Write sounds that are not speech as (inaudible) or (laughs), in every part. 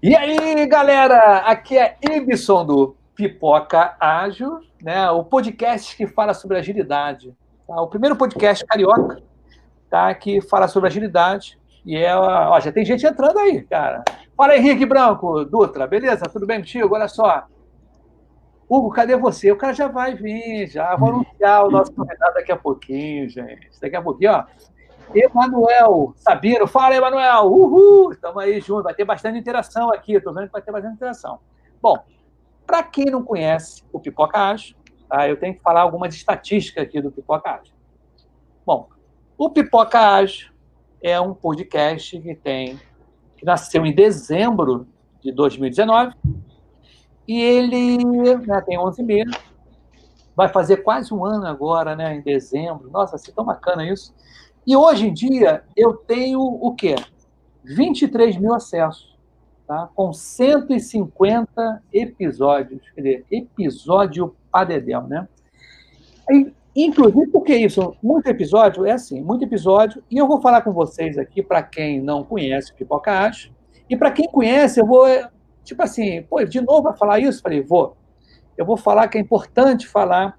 E aí, galera, aqui é Ibson do Pipoca Ágil, né? O podcast que fala sobre agilidade. Tá? O primeiro podcast carioca, tá? Que fala sobre agilidade. E é, ó, já tem gente entrando aí, cara. Fala Henrique Branco, Dutra, beleza? Tudo bem contigo? Olha só. Hugo, cadê você? O cara já vai vir, já. Vou anunciar o nosso convidado daqui a pouquinho, gente. Daqui a pouquinho, ó. Emanuel Sabino. Fala, Emanuel! Uhul! Estamos aí juntos. Vai ter bastante interação aqui. Estou vendo que vai ter bastante interação. Bom, para quem não conhece o Pipoca Ágil, tá? eu tenho que falar algumas estatísticas aqui do Pipoca Ágil. Bom, o Pipoca Ágil é um podcast que tem que nasceu em dezembro de 2019 e ele né, tem 11 meses, vai fazer quase um ano agora, né, em dezembro. Nossa, assim, tão bacana isso. E hoje em dia eu tenho o quê? 23 mil acessos, tá? com 150 episódios. Quer dizer, episódio padedel, né? E, inclusive, por que isso? Muito episódio é assim, muito episódio, e eu vou falar com vocês aqui, para quem não conhece o Pipoca Acho, e para quem conhece, eu vou, tipo assim, pô, de novo vai falar isso? Falei, vou. Eu vou falar que é importante falar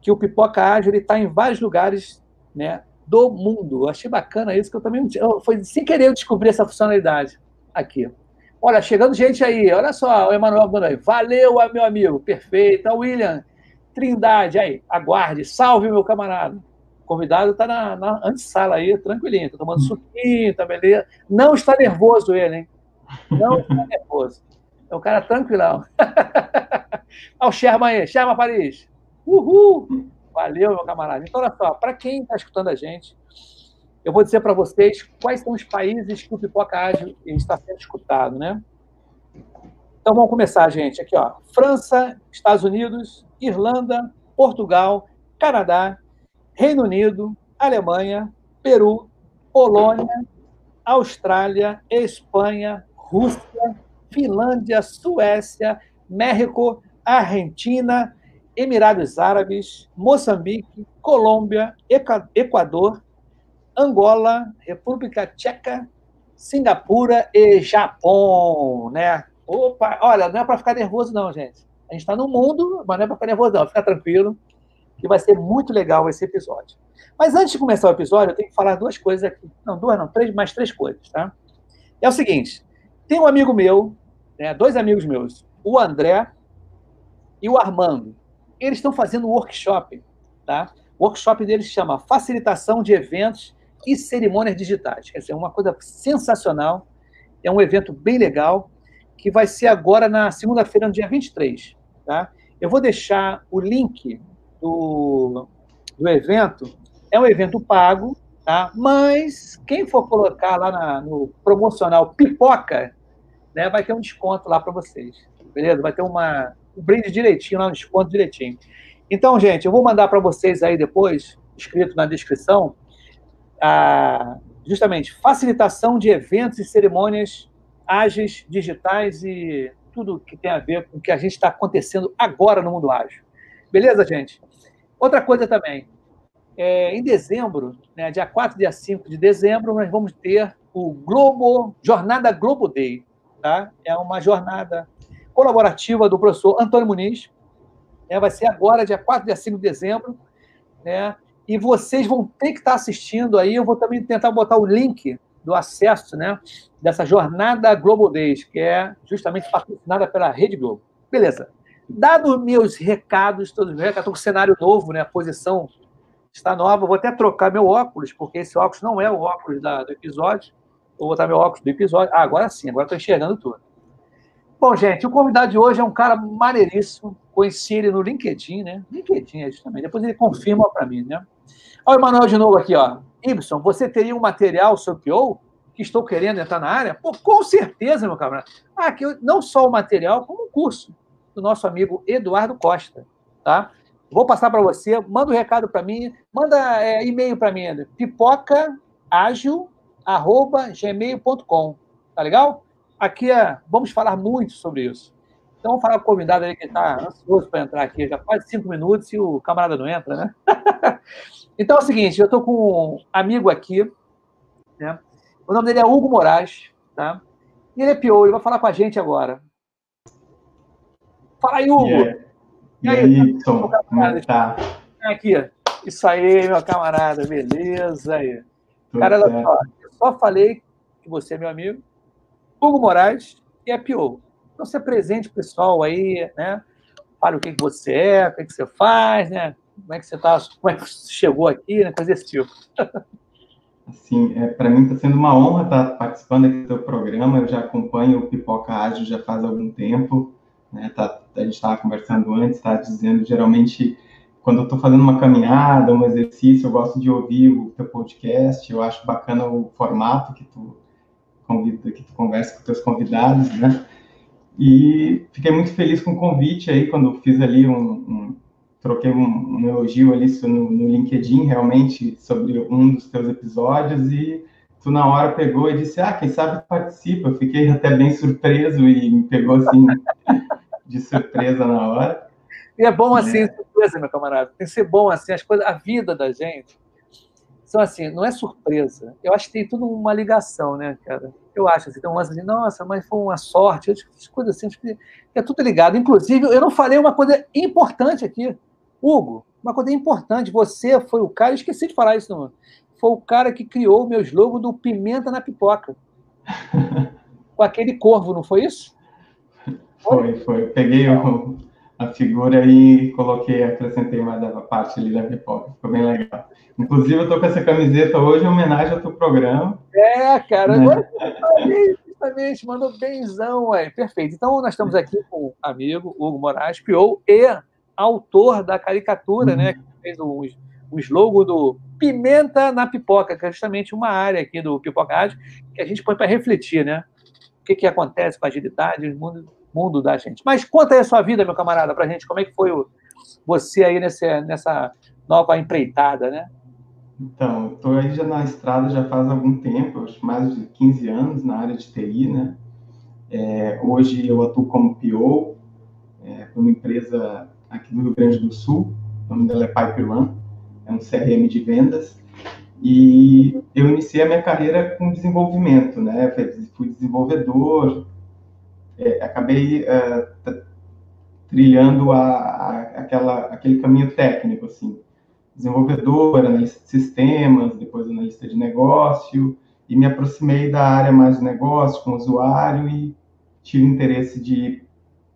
que o Pipoca Ágil está em vários lugares né, do mundo. Eu achei bacana isso, que eu também eu, foi sem querer eu descobri essa funcionalidade aqui. Olha, chegando gente aí, olha só, o Emanuel aí. Valeu, meu amigo, perfeito. O William Trindade, aí, aguarde, salve, meu camarada. O convidado está na, na antessala aí, tranquilinho, está tomando suquinho, tá beleza. Não está nervoso ele, hein? Não (laughs) está nervoso. É um cara tranquilão. (laughs) Olha o Sherman aí, Sherman Paris. Uhul! Valeu, meu camarada. Então, olha só, para quem está escutando a gente, eu vou dizer para vocês quais são os países que o Pipoca Ágil está sendo escutado, né? Então, vamos começar, gente. Aqui, ó. França, Estados Unidos, Irlanda, Portugal, Canadá, Reino Unido, Alemanha, Peru, Polônia, Austrália, Espanha, Rússia, Finlândia, Suécia, México, Argentina, Emirados Árabes, Moçambique, Colômbia, Equador, Angola, República Tcheca, Singapura e Japão, né? Opa, olha, não é para ficar nervoso não, gente. A gente está no mundo, mas não é para ficar nervoso não. Fica tranquilo, que vai ser muito legal esse episódio. Mas antes de começar o episódio, eu tenho que falar duas coisas aqui. Não, duas não, três, mais três coisas, tá? É o seguinte, tem um amigo meu, né, dois amigos meus, o André e o Armando eles estão fazendo um workshop, tá? O workshop deles se chama Facilitação de Eventos e Cerimônias Digitais. Quer dizer, é uma coisa sensacional. É um evento bem legal, que vai ser agora na segunda-feira, no dia 23, tá? Eu vou deixar o link do, do evento. É um evento pago, tá? Mas quem for colocar lá na, no promocional pipoca, né, vai ter um desconto lá para vocês. Beleza? Vai ter uma, o brinde direitinho, lá no desconto direitinho. Então, gente, eu vou mandar para vocês aí depois, escrito na descrição, a, justamente facilitação de eventos e cerimônias ágeis, digitais e tudo que tem a ver com o que a gente está acontecendo agora no mundo ágil. Beleza, gente? Outra coisa também, é, em dezembro, né, dia 4 e dia 5 de dezembro, nós vamos ter o Globo, Jornada Globo Day. Tá? É uma jornada colaborativa do professor Antônio Muniz. Né? Vai ser agora, dia 4 e 5 de dezembro. Né? E vocês vão ter que estar assistindo aí. Eu vou também tentar botar o link do acesso né, dessa jornada Globo Days, que é justamente patrocinada pela Rede Globo. Beleza. Dado meus recados, todos os recados, estou com cenário novo, né? A posição está nova. Vou até trocar meu óculos, porque esse óculos não é o óculos da, do episódio. Vou botar meu óculos do episódio. Ah, agora sim, agora estou enxergando tudo. Bom, gente, o convidado de hoje é um cara maneiríssimo. Conheci ele no LinkedIn, né? LinkedIn é também. Depois ele confirma para mim, né? Olha o Emanuel de novo aqui, ó. Ibson, você teria um material sobre PO que estou querendo entrar na área? Pô, com certeza, meu camarada. Ah, que não só o material, como um curso do nosso amigo Eduardo Costa, tá? Vou passar para você, manda um recado para mim, manda é, e-mail para mim, pipocaagil.gmail.com, tá legal? Aqui é, vamos falar muito sobre isso. Então, vamos falar com o convidado aí que está ansioso para entrar aqui, já quase cinco minutos e o camarada não entra, né? (laughs) então é o seguinte, eu estou com um amigo aqui, né? O nome dele é Hugo Moraes, tá? E ele é pior, ele vai falar com a gente agora. Fala aí, Hugo. Yeah. E aí, e aí Tom, como é que tá? Aqui, isso aí, meu camarada, beleza aí. Tudo Cara, olha só, eu só falei que você é meu amigo, Hugo Moraes, e é pior. Então, você presente pessoal aí, né? Fale o que, que você é, o que, que você faz, né? Como é que você tá, como é que você chegou aqui, né? Coisa desse tipo. (laughs) Assim, é, para mim está sendo uma honra estar tá participando aqui do seu programa. Eu já acompanho o Pipoca Ágil já faz algum tempo. Né? Tá, a gente estava conversando antes, está dizendo geralmente quando eu estou fazendo uma caminhada, um exercício, eu gosto de ouvir o teu podcast. Eu acho bacana o formato que tu convida, que tu conversa com teus convidados, né? E fiquei muito feliz com o convite aí quando fiz ali um, um troquei um, um, elogio ali no, no LinkedIn realmente sobre um dos teus episódios e tu na hora pegou e disse, ah, quem sabe participa. Eu fiquei (laughs) até bem surpreso e me pegou assim (laughs) de surpresa na hora. E é bom assim, é. surpresa, meu camarada. Tem que ser bom assim, as coisas, a vida da gente são assim, não é surpresa. Eu acho que tem tudo uma ligação, né, cara? Eu acho assim, tem um lance assim, nossa, mas foi uma sorte, as coisas assim, acho que é tudo ligado. Inclusive, eu não falei uma coisa importante aqui. Hugo, uma coisa importante, você foi o cara, eu esqueci de falar isso, não. Foi o cara que criou o meu slogan do Pimenta na Pipoca. (laughs) Com aquele corvo, não foi isso? Foi, foi. peguei o, a figura e coloquei, acrescentei mais a parte ali da pipoca. Ficou bem legal. Inclusive, eu tô com essa camiseta hoje em homenagem ao teu programa. É, cara, né? justamente, mandou benzão, ué. Perfeito. Então, nós estamos aqui com o amigo Hugo Moraes, Piou, e autor da caricatura, né, uhum. né? Que fez o, o slogan do Pimenta na Pipoca, que é justamente uma área aqui do Pipoca Rádio que a gente põe para refletir, né? O que, que acontece com a agilidade no mundo, mundo da gente. Mas conta aí a sua vida, meu camarada, para a gente. Como é que foi o, você aí nesse, nessa nova empreitada, né? Então, estou aí já na estrada já faz algum tempo, acho mais de 15 anos na área de TI, né? É, hoje eu atuo como PO, é, uma empresa aqui do Rio Grande do Sul, o nome dela é Pipe Run, é um CRM de vendas, e eu iniciei a minha carreira com desenvolvimento, né? Fui desenvolvedor, é, acabei é, trilhando a, a, aquela, aquele caminho técnico, assim, desenvolvedor, analista de sistemas, depois analista de negócio, e me aproximei da área mais de negócio, com usuário, e tive interesse de ir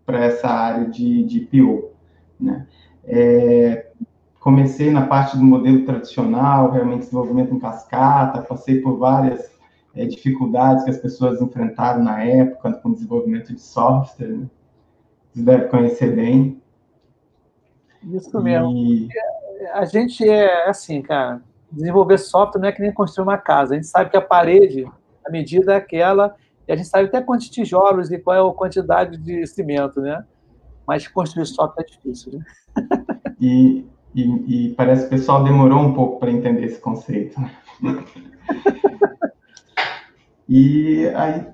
para essa área de, de PO. Né? É, comecei na parte do modelo tradicional, realmente desenvolvimento em cascata, passei por várias é, dificuldades que as pessoas enfrentaram na época com o desenvolvimento de software. Né? Vocês devem conhecer bem. Isso mesmo. E... A gente é assim, cara, desenvolver software não é que nem construir uma casa. A gente sabe que a parede, a medida é aquela, e a gente sabe até quantos tijolos e qual é a quantidade de cimento, né? mas construir software é difícil, né? E, e, e, parece que o pessoal demorou um pouco para entender esse conceito. (laughs) E aí,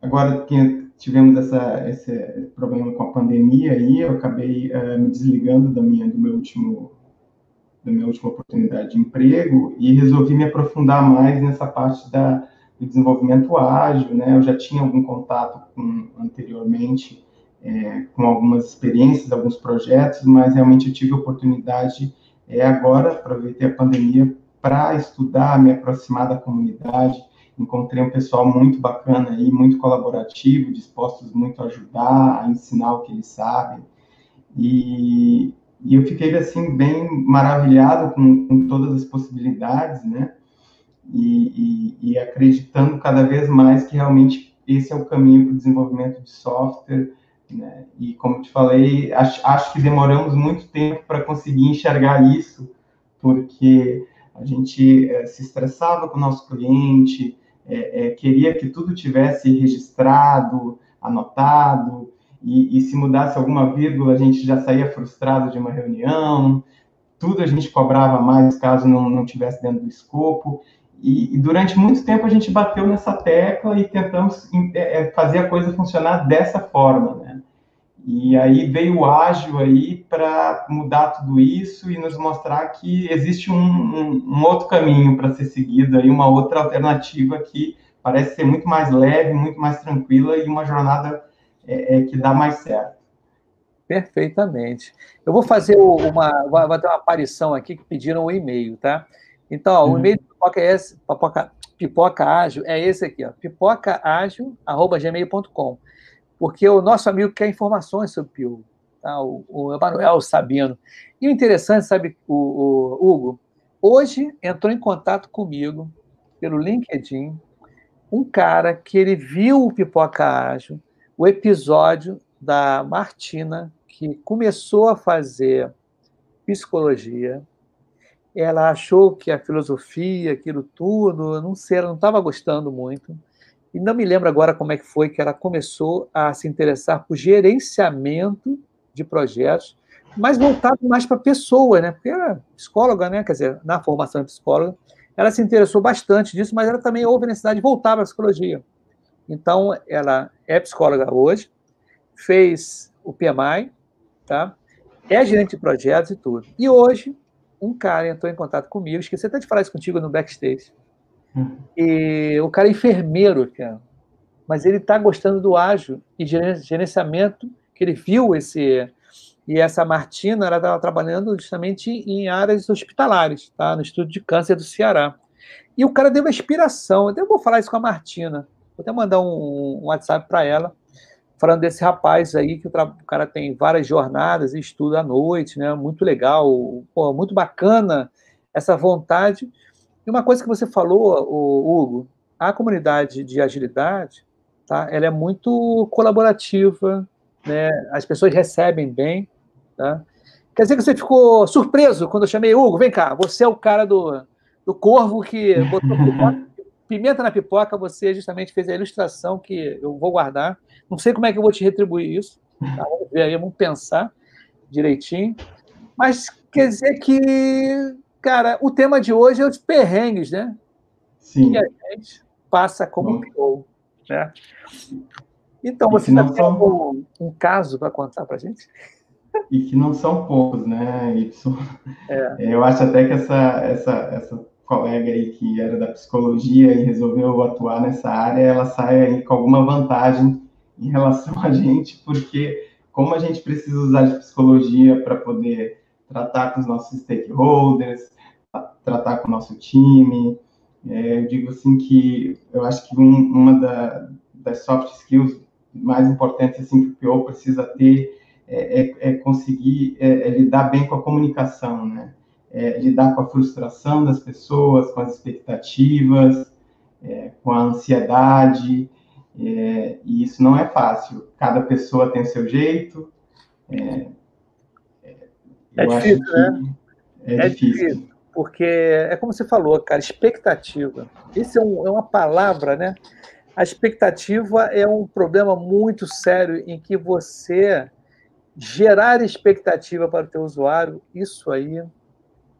agora que tivemos essa, esse problema com a pandemia, aí eu acabei uh, me desligando da minha, do meu último da minha última oportunidade de emprego e resolvi me aprofundar mais nessa parte da, do desenvolvimento ágil, né? Eu já tinha algum contato com anteriormente é, com algumas experiências, alguns projetos, mas realmente eu tive a oportunidade é, agora, aproveitei a pandemia para estudar, me aproximar da comunidade, encontrei um pessoal muito bacana aí, muito colaborativo, dispostos muito a ajudar, a ensinar o que eles sabem, e, e eu fiquei, assim, bem maravilhado com, com todas as possibilidades, né, e, e, e acreditando cada vez mais que realmente esse é o caminho para o desenvolvimento de software, né? E como te falei, acho, acho que demoramos muito tempo para conseguir enxergar isso, porque a gente é, se estressava com o nosso cliente, é, é, queria que tudo tivesse registrado, anotado, e, e, se mudasse alguma vírgula, a gente já saía frustrado de uma reunião, tudo a gente cobrava mais caso não, não tivesse dentro do escopo. E, e, durante muito tempo a gente bateu nessa tecla e tentamos é, fazer a coisa funcionar dessa forma, né? E aí veio o ágil aí para mudar tudo isso e nos mostrar que existe um, um, um outro caminho para ser seguido aí, uma outra alternativa que parece ser muito mais leve, muito mais tranquila e uma jornada é, é, que dá mais certo. Perfeitamente. Eu vou fazer uma, vou ter uma aparição aqui que pediram o um e-mail, tá? Então, ó, uhum. o e-mail do Pipoca é esse, pipoca, pipoca ágil, é esse aqui, ó, pipocaágil.gmail.com, porque o nosso amigo quer informações sobre o Pio, tá? o, o Emanuel Sabino. E o interessante, sabe, o, o Hugo, hoje entrou em contato comigo pelo LinkedIn um cara que ele viu o Pipoca Ágil, o episódio da Martina, que começou a fazer psicologia, ela achou que a filosofia, aquilo tudo, não sei, ela não estava gostando muito. E não me lembro agora como é que foi que ela começou a se interessar por gerenciamento de projetos, mas voltado mais para pessoa, né? Porque era psicóloga, né? Quer dizer, na formação de psicóloga, ela se interessou bastante disso, mas ela também houve necessidade de voltar para a psicologia. Então, ela é psicóloga hoje, fez o PMI, tá? É gerente de projetos e tudo. E hoje um cara entrou em contato comigo, esqueci até de falar isso contigo no backstage. E o cara é enfermeiro, cara. Mas ele está gostando do ágil e gerenciamento, que ele viu esse. E essa Martina, ela estava trabalhando justamente em áreas hospitalares, tá? no estudo de câncer do Ceará. E o cara deu uma inspiração. Até vou falar isso com a Martina. Vou até mandar um, um WhatsApp para ela falando desse rapaz aí, que o, o, cara tem várias jornadas e estuda à noite, né? Muito legal, pô, muito bacana essa vontade. E uma coisa que você falou, Hugo, a comunidade de agilidade, tá? Ela é muito colaborativa, né? As pessoas recebem bem, tá? Quer dizer que você ficou surpreso quando eu chamei Hugo, vem cá, você é o cara do, do corvo que botou (laughs) Pimenta na pipoca, você justamente fez a ilustração que eu vou guardar. Não sei como é que eu vou te retribuir isso. Tá? Vamos ver aí, vamos pensar direitinho. Mas quer dizer que, cara, o tema de hoje é os perrengues, né? Sim. Que a gente passa como PO, né? Então, você tá são... um, um caso para contar para gente? E que não são poucos, né, Y? É. Eu acho até que essa, essa, essa colega aí que era da psicologia e resolveu atuar nessa área, ela sai aí com alguma vantagem em relação a gente, porque como a gente precisa usar de psicologia para poder tratar com os nossos stakeholders, tratar com o nosso time, é, eu digo assim que eu acho que um, uma da, das soft skills mais importantes assim que o PO precisa ter é, é, é conseguir é, é lidar bem com a comunicação, né? lidar com a frustração das pessoas, com as expectativas, com a ansiedade, e isso não é fácil. Cada pessoa tem o seu jeito. É, é difícil, né? É, é difícil. difícil. Porque é como você falou, cara, expectativa. Isso é, um, é uma palavra, né? A expectativa é um problema muito sério em que você gerar expectativa para o teu usuário, isso aí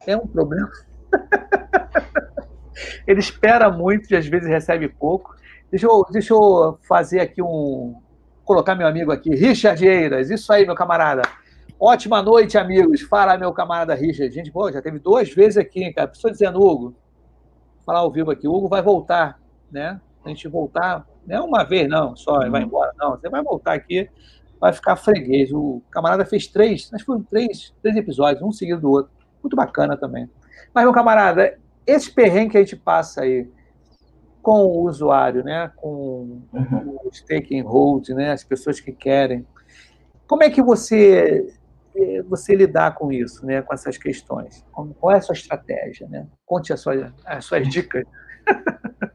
é um problema. (laughs) Ele espera muito e às vezes recebe pouco. Deixa eu, deixa eu fazer aqui um. Colocar meu amigo aqui, Richard Eiras. Isso aí, meu camarada. Ótima noite, amigos. Fala, meu camarada Richard. Gente, pô, já teve duas vezes aqui, hein, cara. Dizendo, Hugo, falar ao vivo aqui, o Hugo vai voltar, né? A gente voltar, não é uma vez, não, só, ele vai embora, não. Você vai voltar aqui, vai ficar freguês. O camarada fez três, que foram três, três episódios, um seguido do outro muito bacana também. Mas, meu camarada, esse perrengue que a gente passa aí com o usuário, né, com uhum. os taking hold, né, as pessoas que querem, como é que você você lidar com isso, né, com essas questões? Qual é a sua estratégia, né? Conte as suas, as suas dicas. (laughs)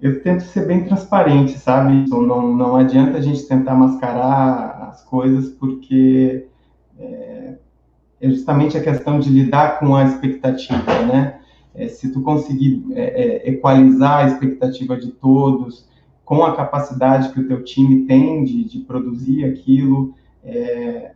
Eu tento ser bem transparente, sabe? Não, não adianta a gente tentar mascarar as coisas, porque é, é justamente a questão de lidar com a expectativa, né? É, se tu conseguir é, é, equalizar a expectativa de todos com a capacidade que o teu time tem de, de produzir aquilo, é,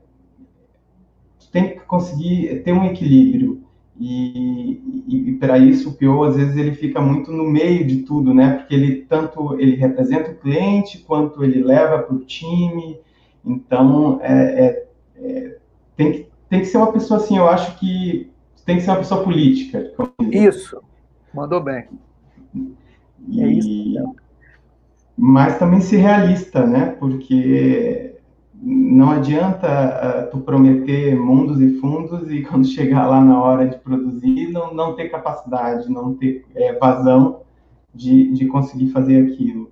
tem que conseguir ter um equilíbrio. E, e, e para isso o PO às vezes ele fica muito no meio de tudo, né? Porque ele tanto ele representa o cliente quanto ele leva para o time. Então é, é, é tem que tem que ser uma pessoa assim, eu acho que tem que ser uma pessoa política. Isso, mandou bem. E, é isso. Mas também ser realista, né? Porque não adianta uh, tu prometer mundos e fundos e (laughs) quando chegar lá na hora de produzir não, não ter capacidade, não ter é, vazão de, de conseguir fazer aquilo.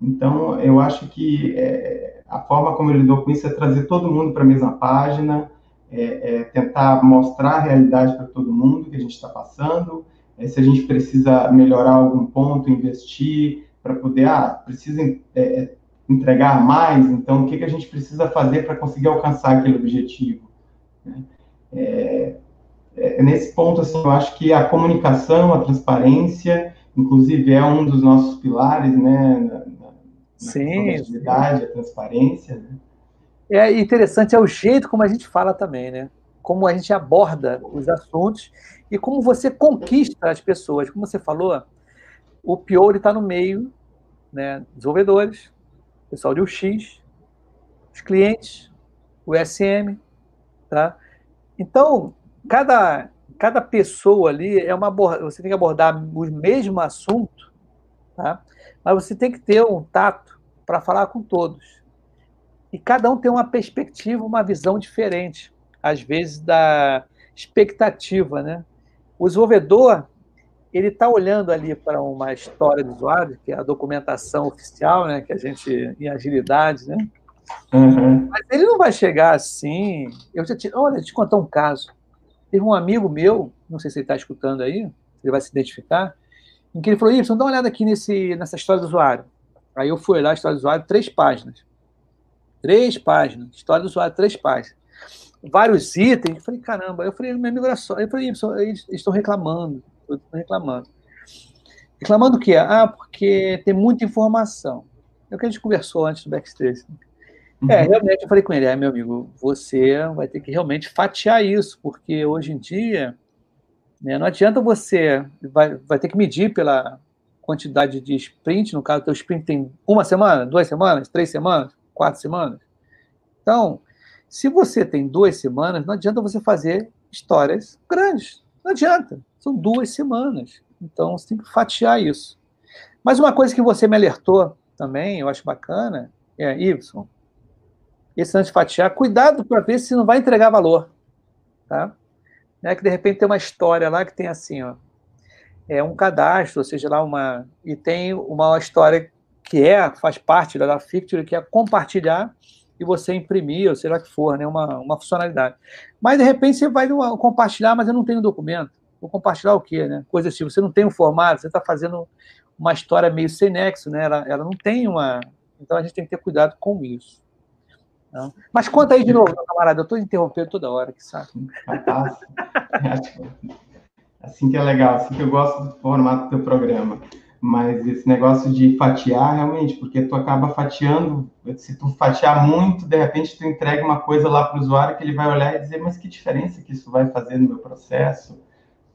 Então, eu acho que é, a forma como ele lidou com isso é trazer todo mundo para a mesma página, é, tentar mostrar a realidade para todo mundo que a gente está passando, se a gente precisa melhorar algum ponto, investir para poder, ah, precisa é, entregar mais, então o que, que a gente precisa fazer para conseguir alcançar aquele objetivo? Né? É, é, nesse ponto, assim, eu acho que a comunicação, a transparência, inclusive é um dos nossos pilares, né, na, na sim, atividade, a transparência, né? É interessante é o jeito como a gente fala também, né? Como a gente aborda os assuntos e como você conquista as pessoas. Como você falou, o Pior está no meio, né? Desenvolvedores, pessoal de UX, os clientes, o SM, tá? Então, cada cada pessoa ali é uma você tem que abordar o mesmo assunto, tá? Mas você tem que ter um tato para falar com todos. E cada um tem uma perspectiva, uma visão diferente, às vezes da expectativa, né? O desenvolvedor ele está olhando ali para uma história do usuário, que é a documentação oficial, né? Que a gente em agilidade, né? Uhum. Mas ele não vai chegar assim. Eu já te, olha, te contar um caso. Teve um amigo meu, não sei se ele está escutando aí, ele vai se identificar, em que ele falou: Y, dá uma olhada aqui nesse, nessa história do usuário. Aí eu fui lá, história do usuário, três páginas. Três páginas. História do usuário, três páginas. Vários itens. Eu falei, caramba. Eu falei, meu amigo, era só. Eu falei, eles estão reclamando. Estão reclamando. Reclamando o quê? Ah, porque tem muita informação. É o que a gente conversou antes do backstage. Uhum. É, realmente eu falei com ele, é, meu amigo, você vai ter que realmente fatiar isso, porque hoje em dia né, não adianta você, vai, vai ter que medir pela quantidade de sprint, no caso, o teu sprint tem uma semana, duas semanas, três semanas, quatro semanas. Então, se você tem duas semanas, não adianta você fazer histórias grandes. Não adianta. São duas semanas. Então, você tem que fatiar isso. Mas uma coisa que você me alertou também, eu acho bacana, é, Y, esse antes de fatiar, cuidado para ver se não vai entregar valor. Tá? É que de repente tem uma história lá que tem assim, ó, é um cadastro, ou seja, lá uma e tem uma história que é, faz parte da Fictory, que é compartilhar e você imprimir, ou sei lá que for, né, uma, uma funcionalidade. Mas, de repente, você vai compartilhar, mas eu não tenho documento. Vou compartilhar o quê, né? Coisa assim, você não tem um formato, você está fazendo uma história meio sem nexo, né? Ela, ela não tem uma... Então, a gente tem que ter cuidado com isso. Não? Mas conta aí de novo, meu camarada, eu estou interrompendo toda hora, que saco. (laughs) Assim que é legal, assim que eu gosto do formato do teu programa. Mas esse negócio de fatiar, realmente, porque tu acaba fatiando, se tu fatiar muito, de repente tu entrega uma coisa lá para o usuário que ele vai olhar e dizer, mas que diferença que isso vai fazer no meu processo,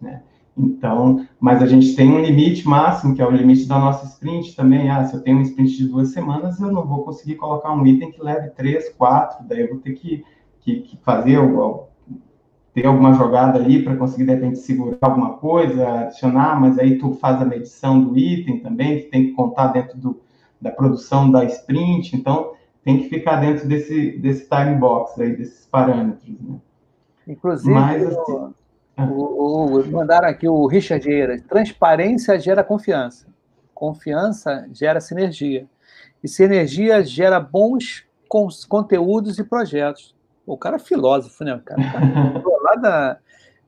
né? Então, mas a gente tem um limite máximo, que é o limite da nossa sprint também. Ah, se eu tenho um sprint de duas semanas, eu não vou conseguir colocar um item que leve três, quatro, daí eu vou ter que, que, que fazer ter alguma jogada ali para conseguir, de repente, segurar alguma coisa, adicionar, mas aí tu faz a medição do item também, que tem que contar dentro do, da produção da sprint, então tem que ficar dentro desse, desse time box aí, desses parâmetros, né? Inclusive, mas, assim, o, o, mandaram aqui o Richard Eira, transparência gera confiança, confiança gera sinergia, e sinergia gera bons conteúdos e projetos. O cara é filósofo, né? O cara, o cara (laughs) lá da.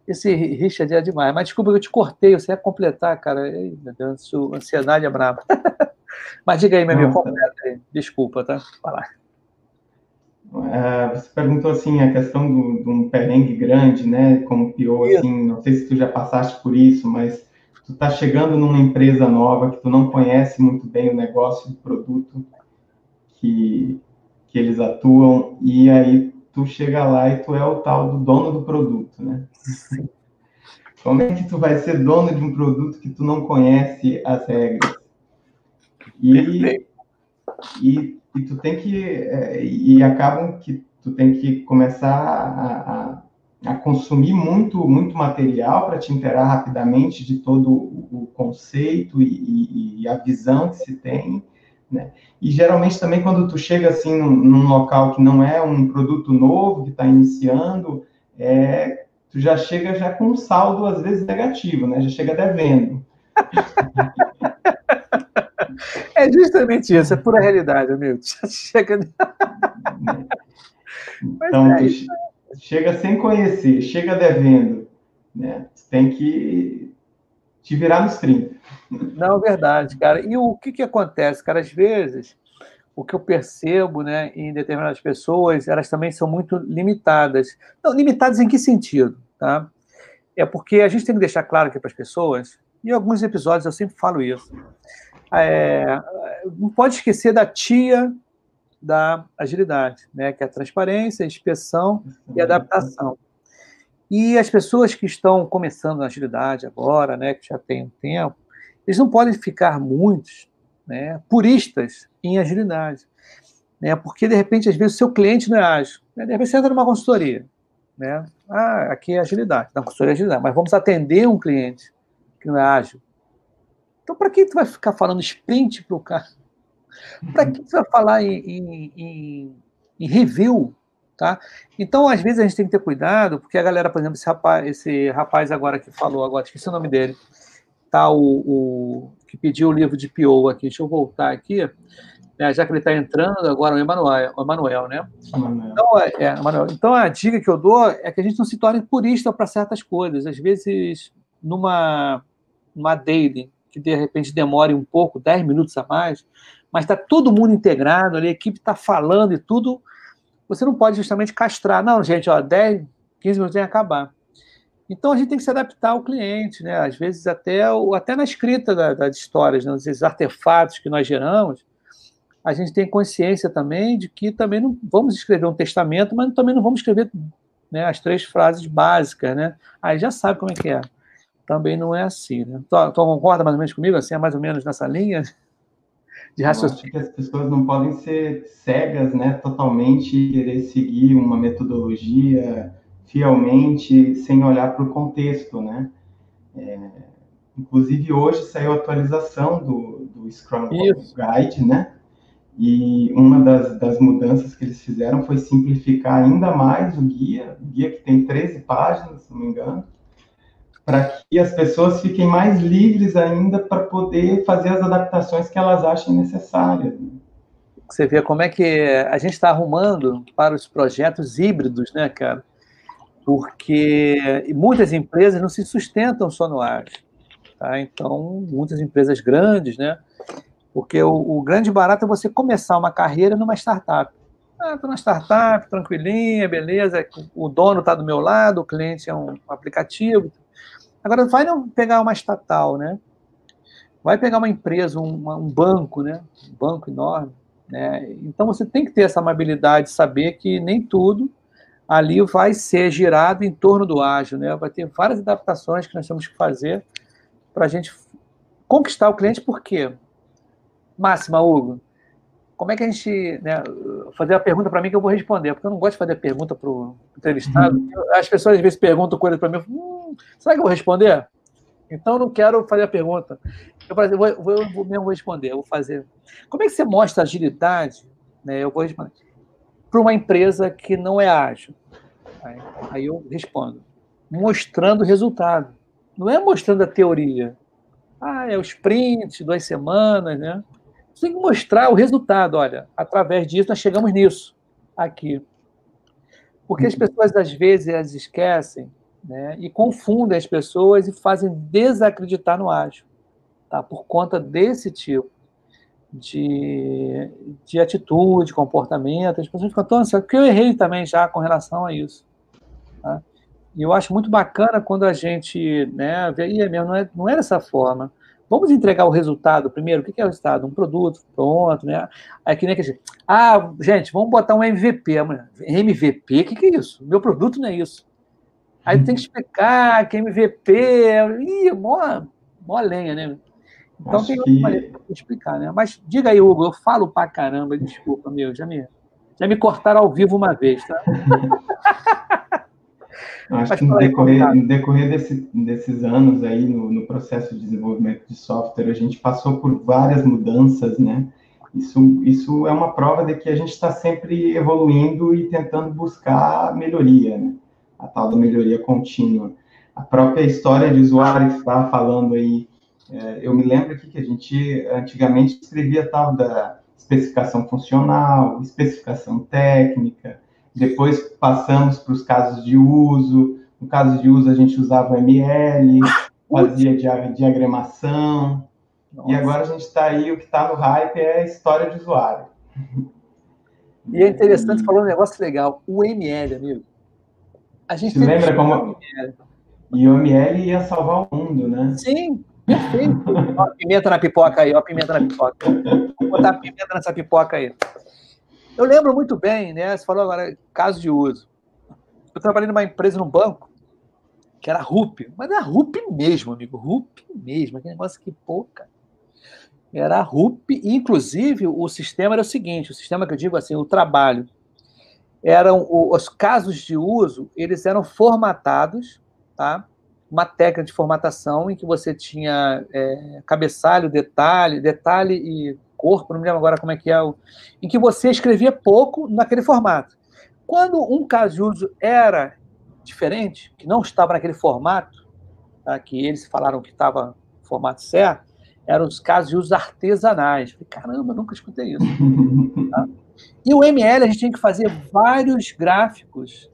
Esse Richard é demais. Mas desculpa que eu te cortei, você ia completar, cara. Ai, meu Deus, ansiedade é brava. (laughs) Mas diga aí, meu amigo, completa aí. Desculpa, tá? Falar. É, você perguntou assim a questão do, de um perrengue grande, né? Como pior, assim, não sei se tu já passaste por isso, mas tu tá chegando numa empresa nova que tu não conhece muito bem o negócio do produto que, que eles atuam e aí tu chega lá e tu é o tal do dono do produto, né? (laughs) Como é que tu vai ser dono de um produto que tu não conhece as regras? E, e, e tu tem que... É, e acabam que tu tem que começar a, a, a consumir muito, muito material para te inteirar rapidamente de todo o conceito e, e, e, a visão que se tem, né? E geralmente também quando tu chega assim num, num local que não é um produto novo, que está iniciando, é, tu já chega já com um saldo às vezes negativo, né? Já chega devendo. (laughs) É justamente isso, é pura realidade, amigo. (laughs) Chega. Então, é chega sem conhecer, chega devendo, né? Tem que te virar nos 30. Não, verdade, cara. E o que, que acontece, cara? Às vezes, o que eu percebo né, em determinadas pessoas, elas também são muito limitadas. Não, limitadas em que sentido? Tá? É porque a gente tem que deixar claro aqui para as pessoas, e em alguns episódios eu sempre falo isso. É, não pode esquecer da tia da agilidade, né, que é a transparência, a inspeção e a adaptação. E as pessoas que estão começando na agilidade agora, né, que já tem um tempo, eles não podem ficar muitos né, puristas em agilidade. Né, porque, de repente, às vezes, o seu cliente não é ágil. Né, de repente, você entra numa consultoria. Né, ah, aqui é agilidade, na consultoria é agilidade, mas vamos atender um cliente que não é ágil. Então, para que tu vai ficar falando sprint para o cara? Para que você vai falar em, em, em, em, review? Tá? Então, às vezes, a gente tem que ter cuidado, porque a galera, por exemplo, esse rapaz, esse rapaz agora que falou, agora esqueci o nome dele, tá? O, o que pediu o livro de Pio aqui. Deixa eu voltar aqui. Né, já que ele está entrando agora, o Emanuel, o Emanuel né? Emanuel. Então, é, é, Emanuel. então, a dica que eu dou é que a gente não se torne purista para certas coisas. Às vezes, numa, numa daily, que de repente demore um pouco, 10 minutos a mais, mas está todo mundo integrado ali, a equipe está falando e tudo, você não pode justamente castrar. Não, gente, ó, 10, 15 minutos tem que acabar. Então a gente tem que se adaptar ao cliente, né? Às vezes até, até na escrita da, das histórias, né? esses artefatos que nós geramos, a gente tem consciência também de que também não vamos escrever um testamento, mas também não vamos escrever né, as três frases básicas, né? Aí já sabe como é que é. Também não é assim, né? Tu, tu concorda mais ou menos comigo? Assim, é mais ou menos nessa linha? de raciocínio. Eu acho que as pessoas não podem ser cegas, né, totalmente querer seguir uma metodologia fielmente sem olhar para o contexto, né? É, inclusive hoje saiu a atualização do, do Scrum Isso. Guide, né? E uma das, das mudanças que eles fizeram foi simplificar ainda mais o guia, o guia que tem 13 páginas, se não me engano, para que as pessoas fiquem mais livres ainda para poder fazer as adaptações que elas achem necessárias. Você vê como é que a gente está arrumando para os projetos híbridos, né, cara? Porque muitas empresas não se sustentam só no ar. Tá? Então, muitas empresas grandes, né? Porque o, o grande barato é você começar uma carreira numa startup. Ah, estou na startup, tranquilinha, beleza. O dono está do meu lado, o cliente é um aplicativo, Agora, vai não pegar uma estatal, né? Vai pegar uma empresa, um, um banco, né? Um banco enorme. Né? Então, você tem que ter essa amabilidade de saber que nem tudo ali vai ser girado em torno do ágil, né? Vai ter várias adaptações que nós temos que fazer para a gente conquistar o cliente, por quê? Máxima, Hugo, como é que a gente. Né, fazer a pergunta para mim que eu vou responder, porque eu não gosto de fazer pergunta para o entrevistado. Uhum. As pessoas às vezes perguntam coisas para mim, hum, será que eu vou responder? Então eu não quero fazer a pergunta. Eu, vou, vou, eu mesmo vou responder, eu vou fazer. Como é que você mostra agilidade? Né, eu vou responder. Para uma empresa que não é ágil. Aí, aí eu respondo. Mostrando o resultado. Não é mostrando a teoria. Ah, é o sprint, duas semanas, né? Você tem que mostrar o resultado. Olha, através disso nós chegamos nisso aqui. Porque as pessoas, às vezes, elas esquecem né, e confundem as pessoas e fazem desacreditar no ágil, tá? por conta desse tipo de, de atitude, comportamento. As pessoas ficam tão ansiosas, porque eu errei também já com relação a isso. Tá? E eu acho muito bacana quando a gente né, vê, e é mesmo, não é, não é dessa forma. Vamos entregar o resultado primeiro. O que é o resultado? Um produto, pronto, né? Aí que nem que ah, gente, vamos botar um MVP. MVP, o que, que é isso? Meu produto não é isso. Aí tem que explicar que MVP é. Ih, mó, mó lenha, né? Então Acho tem que maneira explicar, né? Mas diga aí, Hugo, eu falo pra caramba, desculpa, meu, já me, já me cortaram ao vivo uma vez, tá? (laughs) Acho Mas, que no decorrer, no decorrer desse, desses anos aí, no, no, processo de desenvolvimento de software, a gente passou por várias mudanças, né? Isso, isso é uma prova de que a gente está sempre evoluindo e tentando buscar melhoria, né? A tal da melhoria contínua. A própria história de usuário que estava falando aí, é, eu me lembro aqui que a gente antigamente escrevia tal da especificação funcional, especificação técnica, depois passamos para os casos de uso. No caso de uso, a gente usava o ML, fazia diagramação. Nossa. E agora a gente está aí, o que está no hype é a história de usuário. (laughs) E é interessante, falou um negócio legal, o ML, amigo. A gente lembra como... E o ML ia salvar o mundo, né? Sim, perfeito. (laughs) ó, pimenta na pipoca aí, ó, pimenta na pipoca. Vou botar pimenta nessa pipoca aí. Eu lembro muito bem, né? Você falou agora, caso de uso. Eu trabalhei numa empresa, num banco, que era RUP, mas era RUP mesmo, amigo, RUP mesmo, aquele negócio que pouca. Era RUP, inclusive o sistema era o seguinte: o sistema que eu digo assim, o trabalho, eram os casos de uso, eles eram formatados, tá? Uma técnica de formatação em que você tinha é, cabeçalho, detalhe, detalhe e corpo, não me lembro agora como é que é, o, em que você escrevia pouco naquele formato. Quando um caso de uso era diferente, que não estava naquele formato, tá, que eles falaram que estava no formato certo, eram os casos de uso artesanais. Falei, caramba, nunca escutei isso. Tá? (laughs) E o ML, a gente tinha que fazer vários gráficos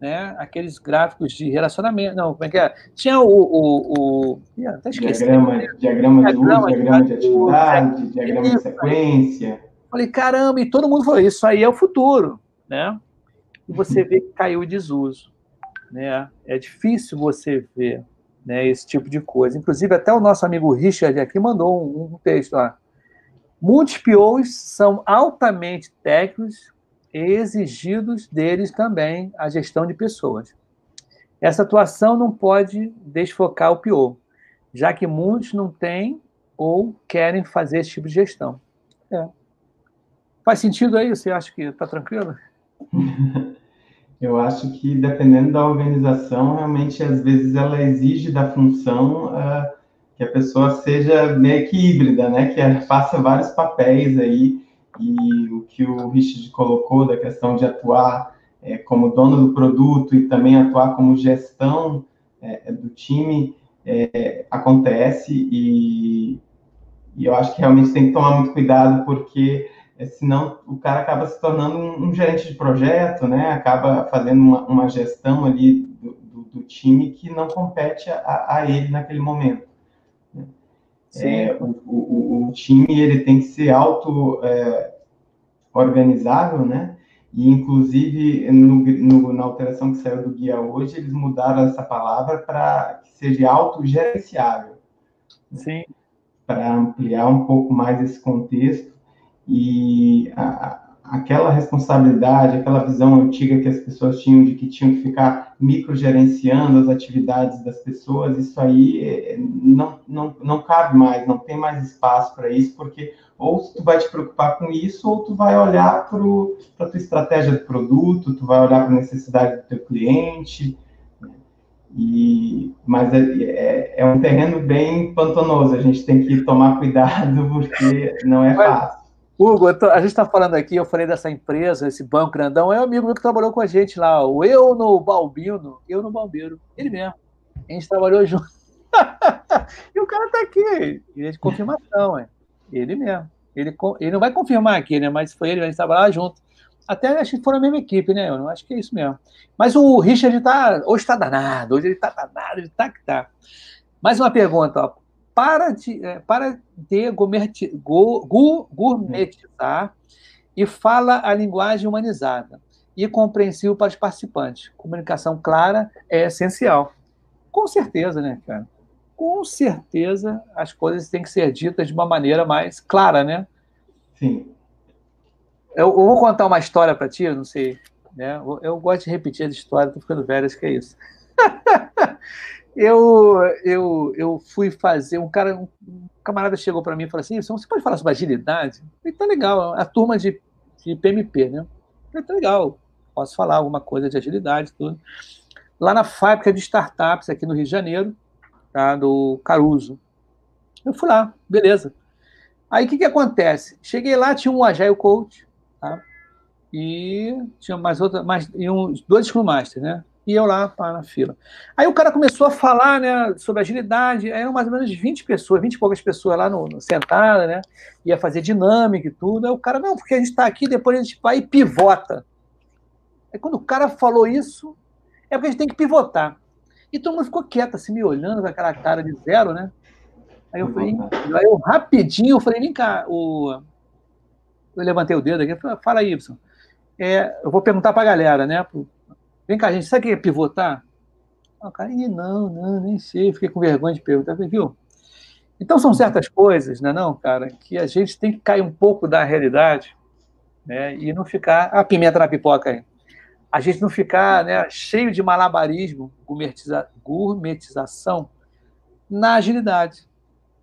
né? Aqueles gráficos de relacionamento. Não, como é que é? Tinha o. o, o... Ih, até esqueci. Diagrama, diagrama de uso, diagrama de atividade, diagrama de sequência. Falei, caramba, e todo mundo falou, isso aí é o futuro, né? E você vê que caiu em desuso, né? É difícil você ver né, esse tipo de coisa. Inclusive, até o nosso amigo Richard aqui mandou um, um texto lá. Muitos POs são altamente técnicos exigidos deles também a gestão de pessoas. Essa atuação não pode desfocar o PO, já que muitos não têm ou querem fazer esse tipo de gestão. É. Faz sentido aí? Você acha que está tranquilo? (laughs) Eu acho que dependendo da organização, realmente às vezes ela exige da função uh, que a pessoa seja meio que híbrida, né? Que faça vários papéis aí e o que o Richard colocou da questão de atuar é, como dono do produto e também atuar como gestão é, do time é, acontece e, e, eu acho que realmente tem que tomar muito cuidado porque é, senão o cara acaba se tornando um, um gerente de projeto, né? Acaba fazendo uma, uma gestão ali do, do, do, time que não compete a, a ele naquele momento. É, o, o, o, time ele tem que ser auto é, organizável, né? E inclusive no, no, na alteração que saiu do guia hoje eles mudaram essa palavra para que seja autogerenciável. Sim. Para ampliar um pouco mais esse contexto e a, aquela responsabilidade, aquela visão antiga que as pessoas tinham de que tinham que ficar microgerenciando as atividades das pessoas, isso aí é, não, não, não cabe mais, não tem mais espaço para isso, porque ou tu vai te preocupar com isso, ou tu vai olhar para a tua estratégia de produto, tu vai olhar para a necessidade do teu cliente, e, mas é, é, é, um terreno bem pantanoso, a gente tem que tomar cuidado, (laughs) porque não é fácil. Hugo, tô, a gente está falando aqui, eu falei dessa empresa, esse banco grandão, é um amigo meu que trabalhou com a gente lá, o Eu no Balbino, Eu no Balbeiro, ele mesmo. A gente trabalhou junto. (laughs) e o cara está aqui, ele é de confirmação, é. Ele mesmo. Ele, ele não vai confirmar aqui, né? Mas foi ele, a gente trabalhava junto. Até acho que foi na mesma equipe, né? Eu acho que é isso mesmo. Mas o Richard tá, hoje está danado, hoje ele está danado, ele está que tá. Mais uma pergunta, ó para de, é, para de gourmetizar e fala a linguagem humanizada e compreensível para os participantes. Comunicação clara é essencial. Com certeza, né, cara? Com certeza as coisas têm que ser ditas de uma maneira mais clara, né? Sim. Eu, eu vou contar uma história para ti, eu não sei. Né? Eu, eu, gosto de repetir as histórias, tô ficando velho, acho que é isso. (laughs) eu, eu, eu fui fazer, um cara, um camarada chegou para mim e falou assim, você pode falar sobre agilidade? Falei, tá legal, a turma de, de PMP, né? Eu falei, tá legal, posso falar alguma coisa de agilidade tudo. lá na fábrica de startups aqui no Rio de Janeiro, tá, do Caruso. Eu fui lá, beleza. Aí o que, que acontece? Cheguei lá, tinha um Agile Coach, tá? E tinha mais outra, mais e uns dois Scrum Master, né? E eu lá pá, na fila. Aí o cara começou a falar, né, sobre agilidade. Aí eram mais ou menos 20 pessoas, 20 e poucas pessoas lá no, no sentada, né? Ia fazer dinâmica e tudo. Aí o cara, não, porque a gente está aqui, depois a gente vai e pivota. Aí quando o cara falou isso, é porque a gente tem que pivotar. E todo mundo ficou quieto, assim, me olhando com aquela cara de zero, né? Aí eu falei, aí eu rapidinho, eu falei, vem cá, o... eu levantei o dedo aqui, falei, fala aí, Y. É, eu vou perguntar para a galera, né? Vem cá, gente, sabe o que é pivotar? Ah, cara, não, não, nem sei, fiquei com vergonha de perguntar. Viu? Então são certas coisas, né, não, cara, que a gente tem que cair um pouco da realidade, né, e não ficar a pimenta na pipoca aí a gente não ficar né, cheio de malabarismo, gourmetiza, gourmetização na agilidade.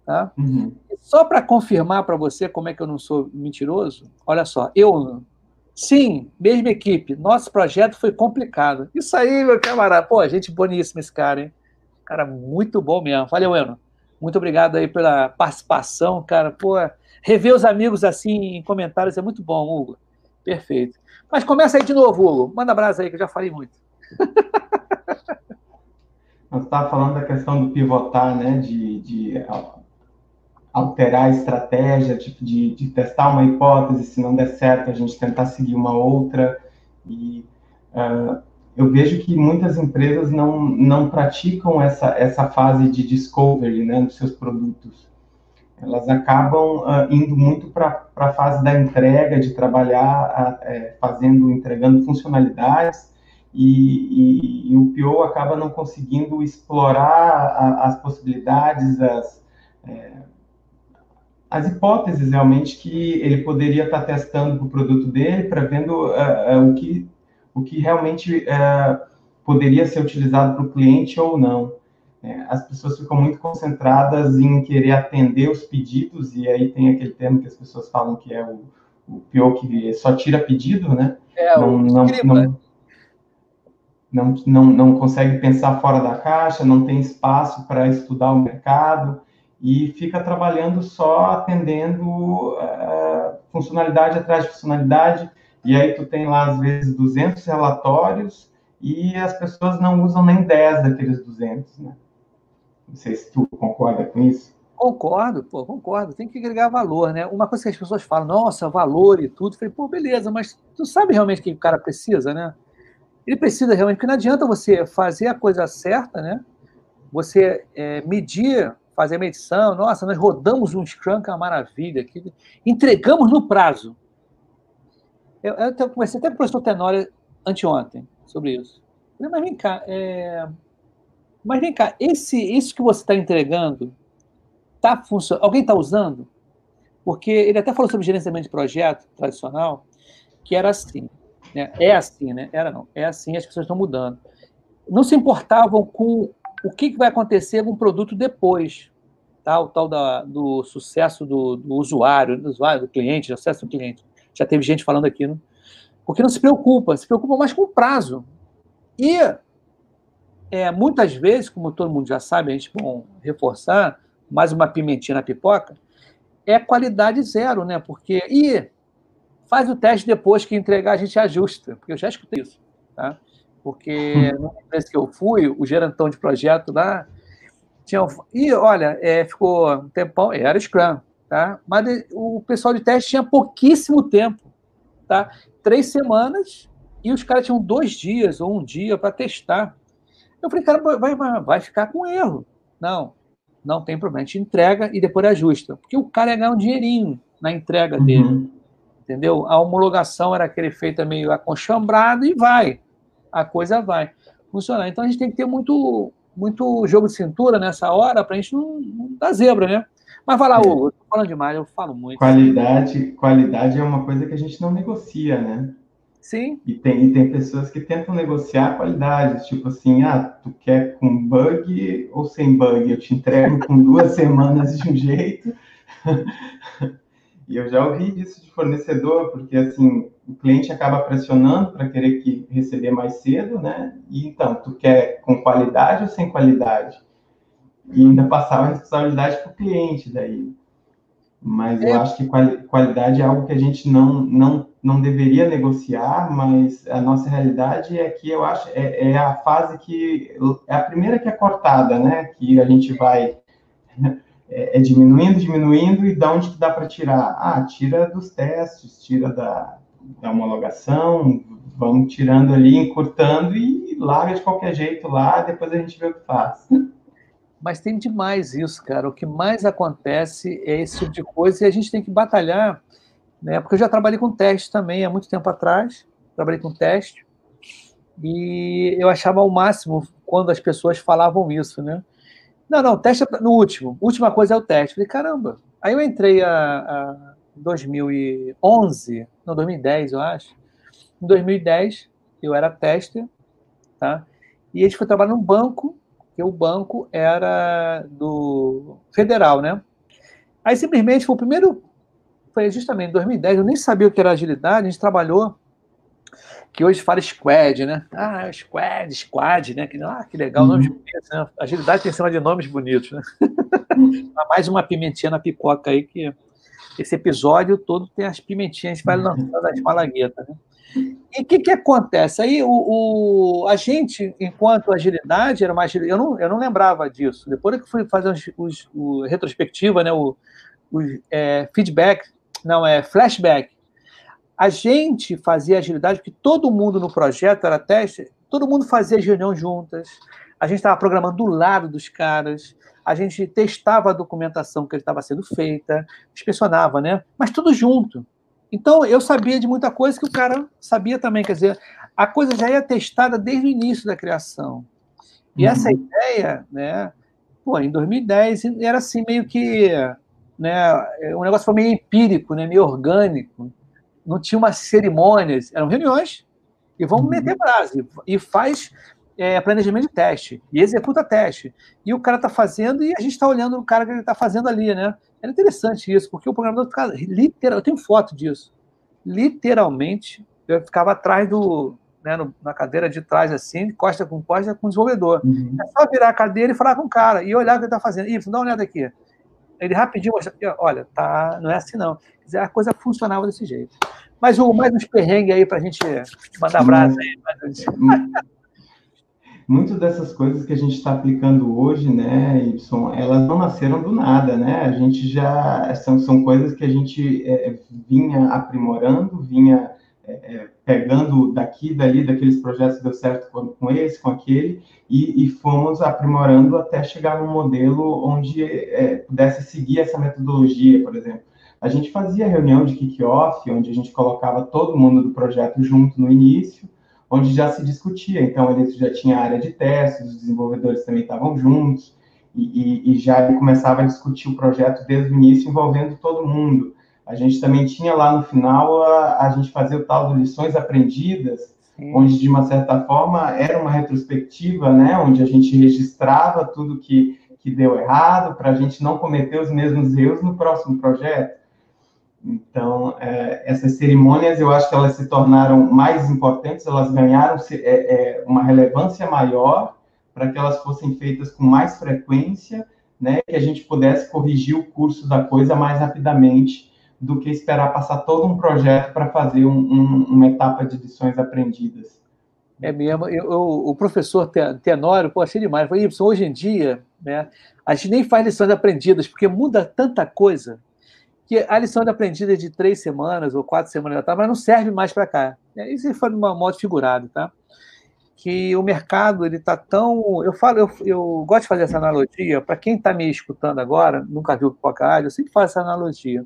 Tá? Uhum. Só para confirmar para você como é que eu não sou mentiroso, olha só, eu, sim, mesma equipe, nosso projeto foi complicado. Isso aí, meu camarada, pô, gente boníssima esse cara, hein? Cara, muito bom mesmo. Valeu, Eno. Muito obrigado aí pela participação, cara. Pô, rever os amigos assim em comentários é muito bom, Hugo. Perfeito. Mas começa aí de novo, Hugo. Manda abraço aí, que eu já falei muito. (laughs) Você estava falando da questão do pivotar, né? De, de alterar a estratégia, de, de, de, testar uma hipótese, se não der certo, a gente tentar seguir uma outra. E uh, eu vejo que muitas empresas não, não praticam essa, essa fase de discovery né, dos seus produtos elas acabam uh, indo muito para a fase da entrega, de trabalhar uh, é, fazendo, entregando funcionalidades, e, e, e, o PO acaba não conseguindo explorar a, as possibilidades, as, é, as hipóteses realmente que ele poderia estar tá testando para o produto dele, para vendo uh, o, que, o que realmente poderia ser utilizado para o cliente ou não. É, as pessoas ficam muito concentradas em querer atender os pedidos, e aí tem aquele termo que as pessoas falam que é o, o pior que só tira pedido, né? É, não, não, não, não, não, não consegue pensar fora da caixa, não tem espaço para estudar o mercado e fica trabalhando só atendendo uh, funcionalidade atrás de funcionalidade, e aí tu tem lá, às vezes, 200 relatórios e as pessoas não usam nem 10 daqueles 200, né? Não sei se tu concorda com isso. Concordo, pô, concordo. Tem que agregar valor, né? Uma coisa que as pessoas falam, nossa, valor e tudo. Eu falei, pô, beleza, mas tu sabe realmente o que o cara precisa, né? Ele precisa realmente, porque não adianta você fazer a coisa certa, né? Você é, medir, fazer a medição, nossa, nós rodamos um Scrum, que é uma maravilha, aqui, entregamos no prazo. Eu, eu comecei até com o professor Tenório anteontem sobre isso. falei, mas vem cá, é, mas vem cá, esse, isso que você está entregando, tá funcionando? Alguém está usando? Porque ele até falou sobre gerenciamento de projeto tradicional, que era assim. Né? É assim, né? Era não. É assim, as pessoas estão mudando. Não se importavam com o que, vai acontecer com o produto depois. Tá? O tal da, do sucesso do, do usuário, do usuário, do cliente, do sucesso do cliente. Já teve gente falando aqui, né? Porque não se preocupa, se preocupa mais com o prazo. E é, muitas vezes, como todo mundo já sabe, a gente bom reforçar, mais uma pimentinha na pipoca, é qualidade zero, né? Porque. E faz o teste depois que entregar, a gente ajusta. Porque eu já escutei isso, tá? Porque hum. na empresa que eu fui, o gerentão de projeto lá. Tinha, e olha, é, ficou um tempão, era Scrum, tá? Mas o pessoal de teste tinha pouquíssimo tempo, tá? Três semanas e os caras tinham dois dias ou um dia para testar. Eu falei, cara, vai, vai, vai ficar com erro. Não, não tem problema. A gente entrega e depois ajusta. Porque o cara ia ganhar um dinheirinho na entrega uhum. dele. Entendeu? A homologação era aquele feita meio acolchambrado e vai. A coisa vai funcionar. Então a gente tem que ter muito, muito jogo de cintura nessa hora para a gente não, não dar zebra, né? Mas vai lá, é. Hugo, eu tô falando demais, eu falo muito. Qualidade, qualidade é uma coisa que a gente não negocia, né? Sim. E tem, e tem pessoas que tentam negociar a qualidade, tipo assim, ah, tu quer com bug ou sem bug? Eu te entrego com duas (laughs) semanas de um jeito. E eu já ouvi disso de fornecedor, porque assim, o cliente acaba pressionando para querer que receber mais cedo, né? E então, tu quer com qualidade ou sem qualidade? E ainda passar a responsabilidade para o cliente daí. Mas é. eu acho que qualidade é algo que a gente não, não, não deveria negociar, mas a nossa realidade é que eu acho é, é a fase que é a primeira que é cortada, né? Que a gente vai é, é diminuindo, diminuindo, e da onde que dá para tirar? Ah, tira dos testes, tira da, da homologação, vamos tirando ali, encurtando e larga de qualquer jeito lá, depois a gente vê o que faz. Mas tem demais isso, cara. O que mais acontece é esse tipo de coisa e a gente tem que batalhar, né? Porque eu já trabalhei com teste também há muito tempo atrás, trabalhei com teste, e eu achava o máximo quando as pessoas falavam isso, né? Não, não, teste é no último. Última coisa é o teste. Falei, caramba. Aí eu entrei a 2011, não, 2010, eu acho. Em 2010, eu era tester, tá? E a gente foi trabalhar num banco, que o banco era do federal, né? Aí simplesmente foi o primeiro, foi justamente em 2010, eu nem sabia o que era agilidade, a gente trabalhou que hoje fala squad, né? Ah, squad, squad, né? Que, ah, que legal, nomes uhum. bonitos, né? Agilidade tem cima de nomes bonitos, né? (laughs) Mais uma pimentinha na pipoca aí, que esse episódio todo tem as pimentinhas que vai uhum. lançando as malaguetas, né? E o que, que acontece? Aí o, o, a gente, enquanto agilidade, era mais. Eu não, eu não lembrava disso. Depois que fui fazer os, os, o retrospectiva, né, o, o é, feedback, não, é flashback, a gente fazia agilidade, porque todo mundo no projeto era teste, todo mundo fazia reunião juntas, a gente estava programando do lado dos caras, a gente testava a documentação que estava sendo feita, inspecionava, né? Mas tudo junto. Então, eu sabia de muita coisa que o cara sabia também, quer dizer, a coisa já ia testada desde o início da criação. E uhum. essa ideia, né, pô, em 2010 era assim meio que, né, o negócio foi meio empírico, né, meio orgânico não tinha umas cerimônias, eram reuniões, e vamos uhum. meter brasa, e faz é, planejamento de teste, e executa teste. E o cara está fazendo, e a gente está olhando o cara que ele está fazendo ali, né? Era interessante isso, porque o programador ficava, literal, eu tenho foto disso, literalmente, eu ficava atrás do, né, no, na cadeira de trás, assim, costa com costa com o desenvolvedor. Uhum. É só virar a cadeira e falar com o cara, e olhar o que ele está fazendo. Isso, dá uma olhada aqui. Ele rapidinho mostra, olha, tá, não é assim não. A coisa funcionava desse jeito. Mas o mais uns perrengues aí para a gente mandar brasa aí. (laughs) Muitas dessas coisas que a gente está aplicando hoje, né, Y, elas não nasceram do nada, né? A gente já são, são coisas que a gente é, vinha aprimorando, vinha é, é, pegando daqui dali, daqueles projetos que deu certo com, com esse, com aquele, e, e, fomos aprimorando até chegar num modelo onde é, pudesse seguir essa metodologia, por exemplo. A gente fazia reunião de kick-off, onde a gente colocava todo mundo do projeto junto no início, onde já se discutia. Então, ele já tinha área de testes, os desenvolvedores também estavam juntos, e, e, e já começava a discutir o projeto desde o início, envolvendo todo mundo. A gente também tinha lá no final, a, a gente fazia o tal de lições aprendidas, Sim. onde de uma certa forma era uma retrospectiva, né, onde a gente registrava tudo que, que deu errado, para a gente não cometer os mesmos erros no próximo projeto. Então, é, essas cerimônias, eu acho que elas se tornaram mais importantes, elas ganharam é, é, uma relevância maior para que elas fossem feitas com mais frequência, né, que a gente pudesse corrigir o curso da coisa mais rapidamente do que esperar passar todo um projeto para fazer um, um, uma etapa de lições aprendidas. É mesmo. Eu, eu, o professor Tenório, pô, achei demais. Falei, hoje em dia, né, a gente nem faz lições aprendidas, porque muda tanta coisa que a lição aprendida de três semanas ou quatro semanas atrás, mas não serve mais para cá. Isso foi de uma modo figurado, tá? Que o mercado ele está tão, eu falo, eu, eu gosto de fazer essa analogia para quem está me escutando agora, nunca viu o Pipoca eu sempre faço essa analogia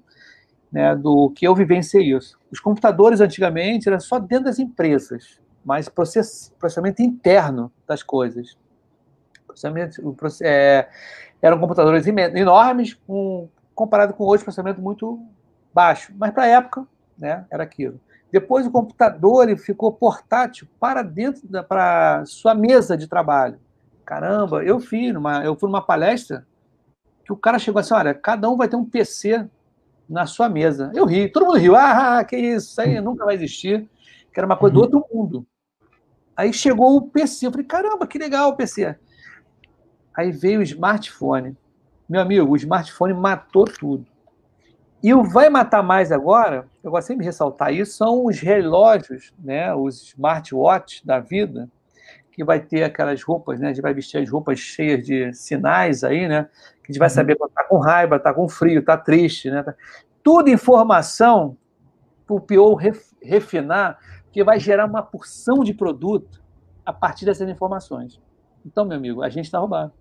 né, do que eu vivenciei isso. Os computadores antigamente eram só dentro das empresas, mas process, processamento interno das coisas. Processamento, é, eram computadores enormes, com, comparado com hoje, processamento muito baixo. Mas para a época, né, era aquilo. Depois o computador ficou portátil para dentro da para sua mesa de trabalho. Caramba, eu fiz numa, eu fui numa palestra que o cara chegou assim, olha, cada um vai ter um PC na sua mesa. Eu ri, todo mundo riu. Ah, que isso, isso aí nunca vai existir. Que era uma coisa do outro mundo. Aí chegou o PC. Eu falei, caramba, que legal o PC. Aí veio o smartphone. Meu amigo, o smartphone matou tudo. E o vai matar mais agora, eu gosto sempre de ressaltar isso, são os relógios, né, os smartwatches da vida, que vai ter aquelas roupas, né, a gente vai vestir as roupas cheias de sinais aí, né, que a gente vai uhum. saber quando está com raiva, está com frio, está triste, né, tudo informação para o PO refinar, que vai gerar uma porção de produto a partir dessas informações. Então, meu amigo, a gente está roubado.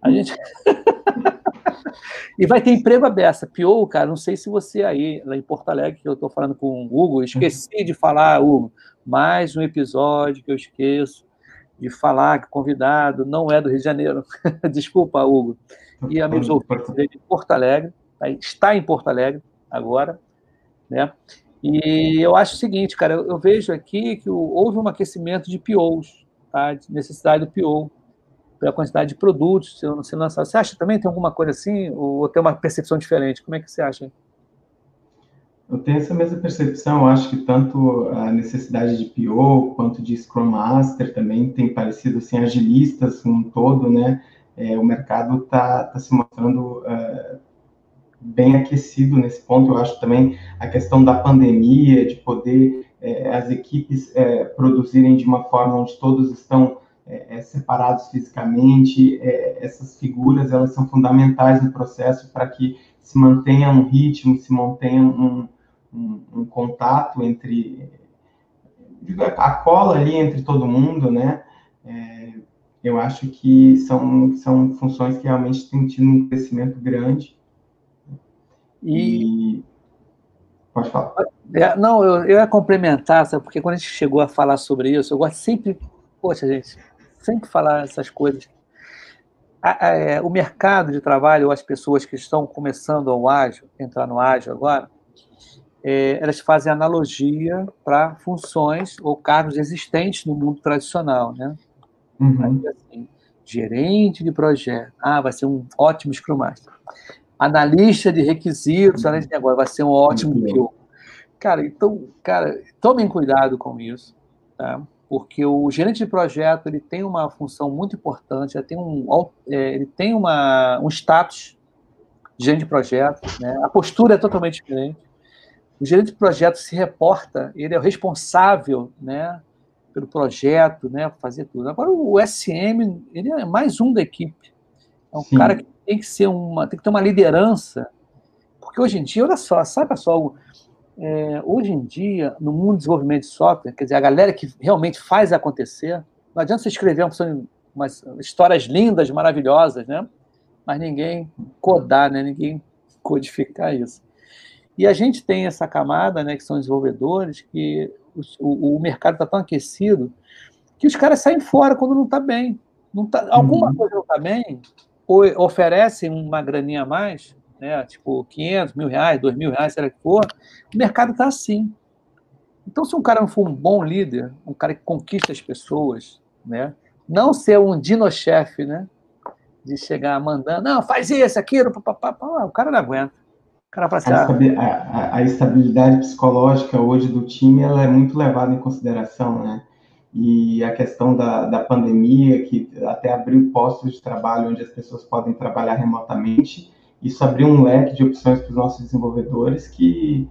A gente... (laughs) e vai ter emprego aberto. Pior, cara, não sei se você aí, lá em Porto Alegre, que eu estou falando com o Hugo, esqueci de falar, Hugo, mais um episódio que eu esqueço de falar que o convidado não é do Rio de Janeiro. (laughs) Desculpa, Hugo. E amigos ouvintes, de Porto Alegre, tá está em Porto Alegre agora, né? E eu acho o seguinte, cara, eu, vejo aqui que houve um aquecimento de POs, tá? De necessidade do PO pela quantidade de produtos sendo lançados. Você acha também tem alguma coisa assim ou tem uma percepção diferente? Como é que você acha? Eu tenho essa mesma percepção. Eu acho que tanto a necessidade de PO quanto de Scrum Master também tem parecido assim agilistas um todo, né? É, o mercado está tá se mostrando uh, bem aquecido nesse ponto. Eu acho também a questão da pandemia, de poder é, as equipes é, produzirem de uma forma onde todos estão separados fisicamente, essas figuras elas são fundamentais no processo para que se mantenha um ritmo, se mantenha um, um, um, contato entre a cola ali entre todo mundo, né? É, eu acho que são, são funções que realmente têm tido um crescimento grande. E, e... pode falar. É, não, eu, eu ia complementar, sabe? porque quando a gente chegou a falar sobre isso, eu gosto sempre, poxa, gente, sempre falar essas coisas. A, a, é, o mercado de trabalho, as pessoas que estão começando ao ágil, entrar no ágil agora, é, elas fazem analogia para funções ou cargos existentes no mundo tradicional, né? Uhum. assim, gerente de projeto, ah, vai ser um ótimo Scrum Master. Analista de requisitos, uhum. analista de negócio, vai ser um ótimo PO. Cara, então, cara, tomem cuidado com isso, tá? porque o gerente de projeto ele tem uma função muito importante, ele tem um, é, ele tem uma, um status de gerente de projeto, né? a postura é totalmente diferente. O gerente de projeto se reporta, ele é o responsável né, pelo projeto, né, fazer tudo. Agora, o SM, ele é mais um da equipe. É um Sim. cara que tem que ser uma, tem que ter uma liderança, porque hoje em dia, olha só, sabe, pessoal, é, hoje em dia, no mundo do desenvolvimento de software, quer dizer, a galera que realmente faz acontecer, não adianta você escrever umas histórias lindas, maravilhosas, né? Mas ninguém codar, né? Ninguém codificar isso. E a gente tem essa camada, né, que são desenvolvedores, que o, o mercado está tão aquecido que os caras saem fora quando não está bem. Não tá, alguma uhum. coisa não está bem, ou oferecem uma graninha a mais, né, tipo 500 mil reais, 2 mil reais, será que for, o mercado está assim. Então, se um cara não for um bom líder, um cara que conquista as pessoas, né, não ser um dino-chefe, né, de chegar mandando, não, faz isso, aquilo, papapá, o cara não aguenta. Cara fala assim, a, a, a, estabilidade psicológica hoje do time ela é muito levada em consideração, né? E a questão da, da pandemia, que até abriu postos de trabalho onde as pessoas podem trabalhar remotamente, isso abriu um leque de opções para os nossos desenvolvedores que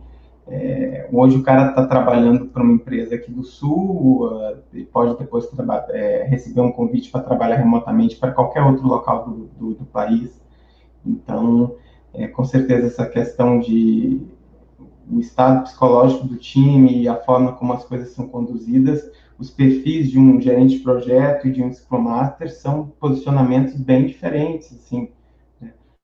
é, hoje o cara está trabalhando para uma empresa aqui do Sul uh, e pode depois é, receber um convite para trabalhar remotamente para qualquer outro local do, do, do país. Então, é, com certeza essa questão de o estado psicológico do time e a forma como as coisas são conduzidas, os perfis de um gerente de projeto e de um Scrum Master são posicionamentos bem diferentes, assim,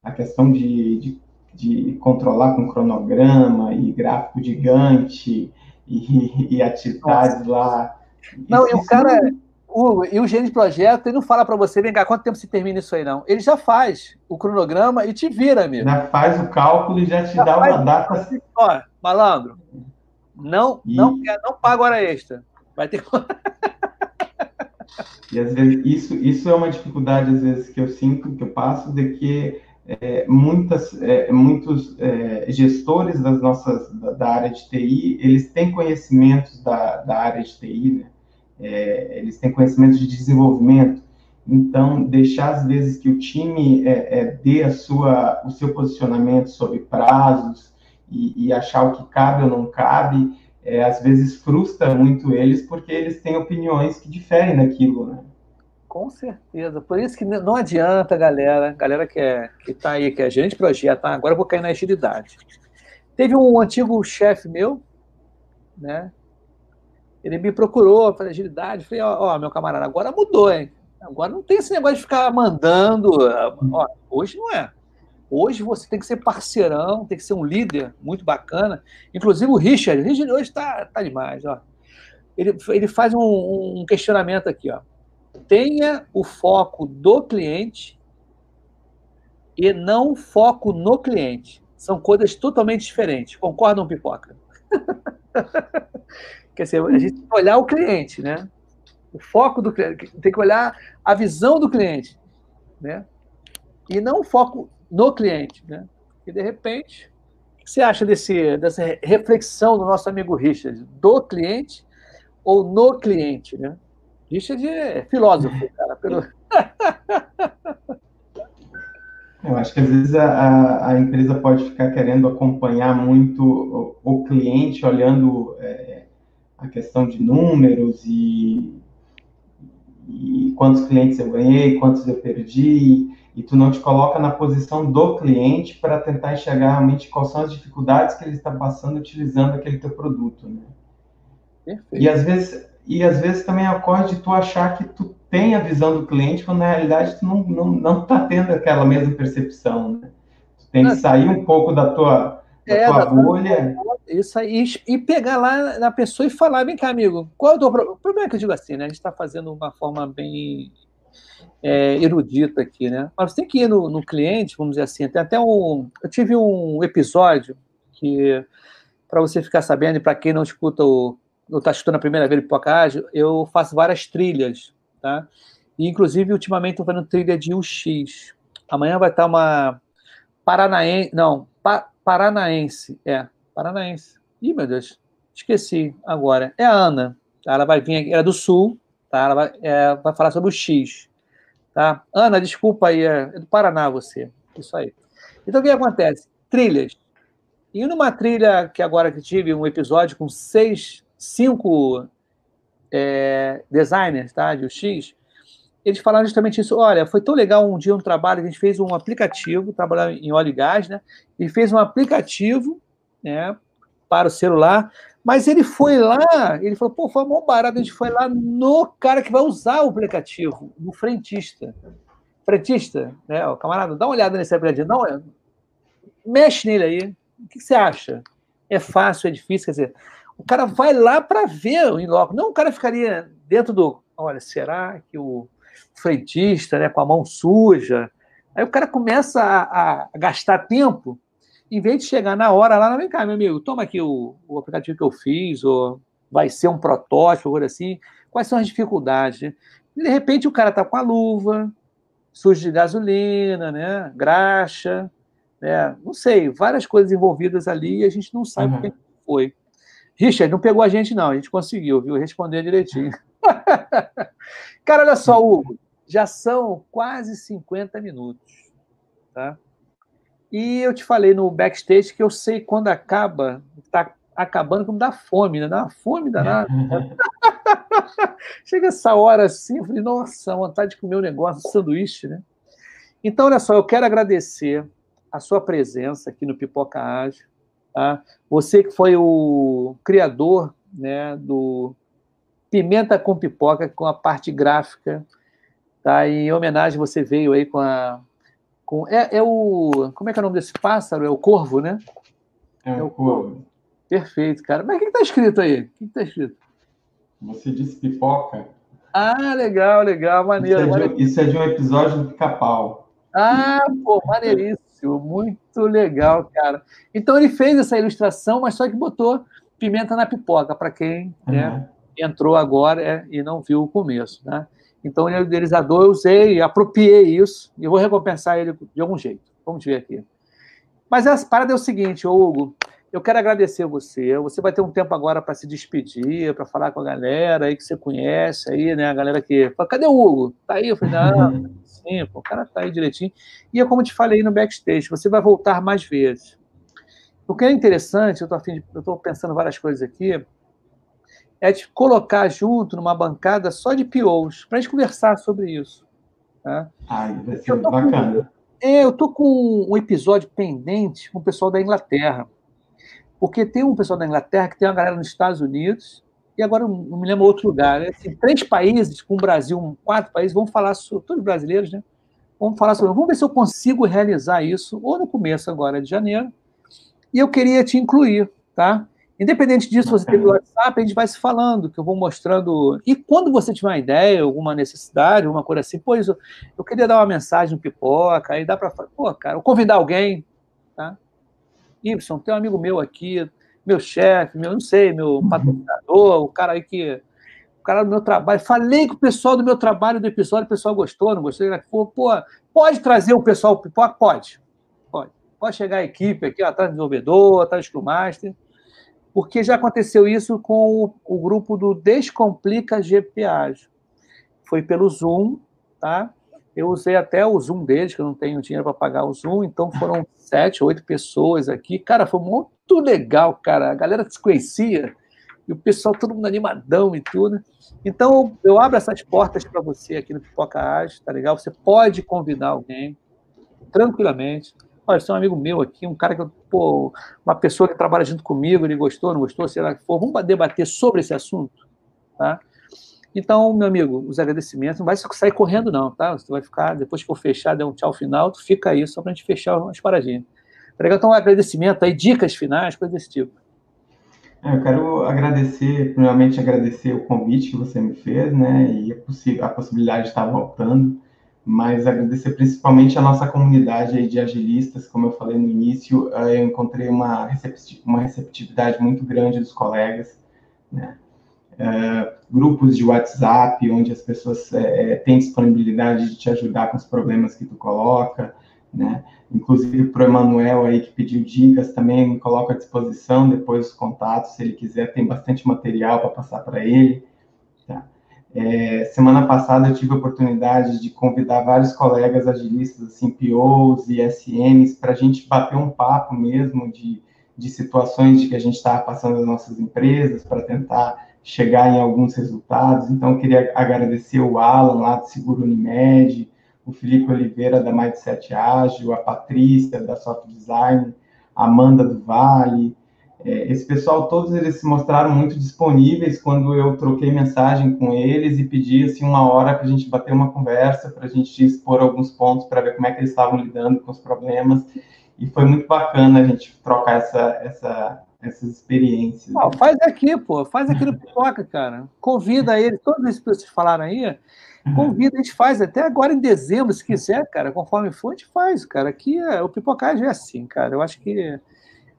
a questão de, de, de controlar com cronograma e gráfico gigante e, (laughs) e atividades Nossa. lá. Não, isso, e o cara. O, e o gerente de projeto, ele não fala para você, vem cá, quanto tempo se termina isso aí, não. Ele já faz o cronograma e te vira, amigo. Já faz o cálculo e já te já dá uma data. Assim, ó, malandro, não, e... não, não paga hora extra. Vai ter E às vezes isso, isso é uma dificuldade, às vezes, que eu sinto, que eu passo, de que é, muitas, é, muitos é, gestores das nossas, da, da, área de TI, eles têm conhecimentos da, da área de TI, né? É, eles têm conhecimentos de desenvolvimento, então, deixar às vezes que o time é, é, dê a sua, o seu posicionamento sobre prazos e, e, achar o que cabe ou não cabe, é, às vezes frustra muito eles, porque eles têm opiniões que diferem daquilo, né? Com certeza. Por isso que não adianta, galera, galera que é, que está aí, que é gerente de projeto, tá? agora eu vou cair na agilidade. Teve um antigo chefe meu, né? Ele me procurou para agilidade. Falei, ó, ó, meu camarada, agora mudou, hein? Agora não tem esse negócio de ficar mandando. Ó, hoje não é. Hoje você tem que ser parceirão, tem que ser um líder muito bacana. Inclusive o Richard, o Richard hoje está tá demais. Ó. Ele, ele faz um, um questionamento aqui. Ó tenha o foco do cliente e não foco no cliente. São coisas totalmente diferentes. Concordam, Pipoca? (laughs) Quer dizer, a gente tem que olhar o cliente, né? O foco do cliente, tem que olhar a visão do cliente, né? E não o foco no cliente, né? E de repente, o que você acha desse, dessa reflexão do nosso amigo Richard? Do cliente ou no cliente, né? Richard é filósofo, cara. Pelo... (laughs) Eu acho que às vezes a, a, empresa pode ficar querendo acompanhar muito o, o cliente, olhando é, a questão de números e, e, quantos clientes eu ganhei, quantos eu perdi, e tu não te coloca na posição do cliente para tentar enxergar realmente quais são as dificuldades que ele está passando utilizando aquele teu produto, né? Perfeito. E às vezes e às vezes também ocorre de tu achar que tu tem a visão do cliente, quando na realidade tu não, não, não tá tendo aquela mesma percepção, né? Tu tem que sair um pouco da tua, é, tua bolha. Isso aí, e pegar lá na pessoa e falar, vem cá, amigo, qual é o teu problema? O problema é que eu digo assim, né? A gente está fazendo uma forma bem é, erudita aqui, né? Mas você tem que ir no, no cliente, vamos dizer assim, tem até um... Eu tive um episódio que, para você ficar sabendo, e para quem não escuta o eu estou escutando a primeira vez Pipocágio, eu faço várias trilhas, tá? E, inclusive, ultimamente estou fazendo trilha de UX. Amanhã vai estar uma paranaense, não, pa, paranaense, é, paranaense. Ih, meu Deus, esqueci agora. É a Ana, tá? ela vai vir aqui, ela é do Sul, tá? Ela vai, é, vai falar sobre o X, tá? Ana, desculpa aí, é, é do Paraná você, isso aí. Então, o que acontece? Trilhas. E numa trilha que agora que tive um episódio com seis cinco é, designers tá, de UX, eles falaram justamente isso. Olha, foi tão legal um dia um trabalho, a gente fez um aplicativo, trabalhando em óleo e gás, né? E fez um aplicativo né, para o celular, mas ele foi lá, ele falou, pô, foi mó barato, a gente foi lá no cara que vai usar o aplicativo, no frentista. Frentista, né? O camarada, dá uma olhada nesse aplicativo, dá uma, mexe nele aí. O que você acha? É fácil, é difícil? Quer dizer, o cara vai lá para ver o in-loco. Não o cara ficaria dentro do. Olha, será que o frentista, né, com a mão suja. Aí o cara começa a, a gastar tempo, em vez de chegar na hora lá, vem cá, meu amigo, toma aqui o, o aplicativo que eu fiz, ou vai ser um protótipo, ou assim. Quais são as dificuldades? E de repente o cara está com a luva, sujo de gasolina, né? Graxa, né? Não sei, várias coisas envolvidas ali e a gente não sabe uhum. o que foi. Richard, não pegou a gente, não. A gente conseguiu, viu? Responder direitinho. (laughs) Cara, olha só, Hugo. Já são quase 50 minutos. Tá? E eu te falei no backstage que eu sei quando acaba, tá acabando como dá fome, né? Dá uma fome danada. (laughs) Chega essa hora assim, eu falei, nossa, vontade de comer um negócio, um sanduíche, né? Então, olha só, eu quero agradecer a sua presença aqui no Pipoca Ágil. Tá? Você que foi o criador né, do Pimenta com Pipoca, com a parte gráfica. Tá? Em homenagem, você veio aí com a. Com, é, é o. Como é que é o nome desse pássaro? É o corvo, né? É, é o corvo. Perfeito, cara. Mas o que está escrito aí? O que está escrito? Você disse pipoca. Ah, legal, legal, maneiro. Isso é de. Isso é de um episódio do Pica-Pau. Ah, pô, maneiríssimo muito legal, cara. Então ele fez essa ilustração, mas só que botou pimenta na pipoca, para quem uhum. Entrou agora é, e não viu o começo. Né? Então, o idealizador, eu usei, apropriei isso, e vou recompensar ele de algum jeito. Vamos ver aqui. Mas a parada é o seguinte, Hugo, eu quero agradecer você. Você vai ter um tempo agora para se despedir, para falar com a galera aí que você conhece aí, né? A galera que fala, cadê o Hugo? Tá aí? Eu falei, não, sim, pô, o cara tá aí direitinho. E é como eu te falei no backstage, você vai voltar mais vezes. O que é interessante, eu tô pensando várias coisas aqui, é te colocar junto numa bancada só de POs, para a gente conversar sobre isso. Tá? Ai, vai ser bacana. Com, é, eu tô com um episódio pendente com o pessoal da Inglaterra. Porque tem um pessoal da Inglaterra que tem uma galera nos Estados Unidos, e agora não me lembro outro lugar. Né? Assim, três países, com o Brasil, quatro países, vão falar sobre, todos brasileiros, né? Vamos falar sobre. Vamos ver se eu consigo realizar isso, ou no começo agora de janeiro. E eu queria te incluir, tá? Independente disso, você tem o WhatsApp, a gente vai se falando, que eu vou mostrando. E quando você tiver uma ideia, alguma necessidade, alguma coisa assim, pois eu, eu queria dar uma mensagem no pipoca, aí dá para pô, cara, ou convidar alguém, tá? Y, tem um amigo meu aqui, meu chefe, meu, não sei, meu uhum. patrocinador, o cara aí que. O cara do meu trabalho. Falei com o pessoal do meu trabalho do episódio, o pessoal gostou, não gostou? Pô, pô pode trazer o pessoal pipoca? Pode. Pode. Pode chegar a equipe aqui, atrás do desenvolvedor, atrás do Master. Porque já aconteceu isso com o, o grupo do Descomplica GPA. Foi pelo Zoom, tá? Eu usei até o Zoom deles, que eu não tenho dinheiro para pagar o Zoom, então foram (laughs) sete, oito pessoas aqui. Cara, foi muito legal, cara. A galera se conhecia e o pessoal todo mundo animadão e tudo. Então, eu abro essas portas para você aqui no Pipoca Ágil, tá legal? Você pode convidar alguém tranquilamente. É um amigo meu aqui, um cara que, pô, uma pessoa que trabalha junto comigo, ele gostou, não gostou, sei lá que for. Vamos debater sobre esse assunto, tá? Então, meu amigo, os agradecimentos, não vai sair correndo, não, tá? Você vai ficar, depois que for fechar, der um tchau final, tu fica aí só para a gente fechar umas paradinhas. Tá? Então, um agradecimento aí, dicas finais, coisas desse tipo. É, eu quero agradecer, primeiramente agradecer o convite que você me fez, né? E a, a possibilidade de estar voltando, mas agradecer principalmente a nossa comunidade de agilistas, como eu falei no início, eh, eu encontrei uma receptividade muito grande dos colegas, né? uh, grupos de WhatsApp, onde as pessoas é, têm disponibilidade de te ajudar com os problemas que tu coloca, né? Inclusive para o Emanuel aí que pediu dicas, também coloco à disposição depois os contatos, se ele quiser, tem bastante material para passar para ele. É, semana passada eu tive a oportunidade de convidar vários colegas agilistas, assim, POs e SMs, para a gente bater um papo mesmo de, de situações de que a gente estava passando nas nossas empresas, para tentar chegar em alguns resultados. Então, eu queria agradecer o Alan, lá do Seguro Unimed, o Felipe Oliveira, da Mindset Ágil, a Patrícia, da Soft Design, a Amanda do Vale. É, esse pessoal, todos eles se mostraram muito disponíveis quando eu troquei mensagem com eles e pedi assim, uma hora para a gente bater uma conversa, para a gente expor alguns pontos, para ver como é que eles estavam lidando com os problemas. E foi muito bacana a gente trocar essa, essa essas experiências. Não, faz aqui, pô, faz aqui no Pipoca, cara. Convida ele, todos esses que vocês falaram aí, convida, a gente faz até agora em dezembro, se quiser, cara, conforme for, a gente faz, cara. Aqui é, o Pipocagem é assim, cara. Eu acho que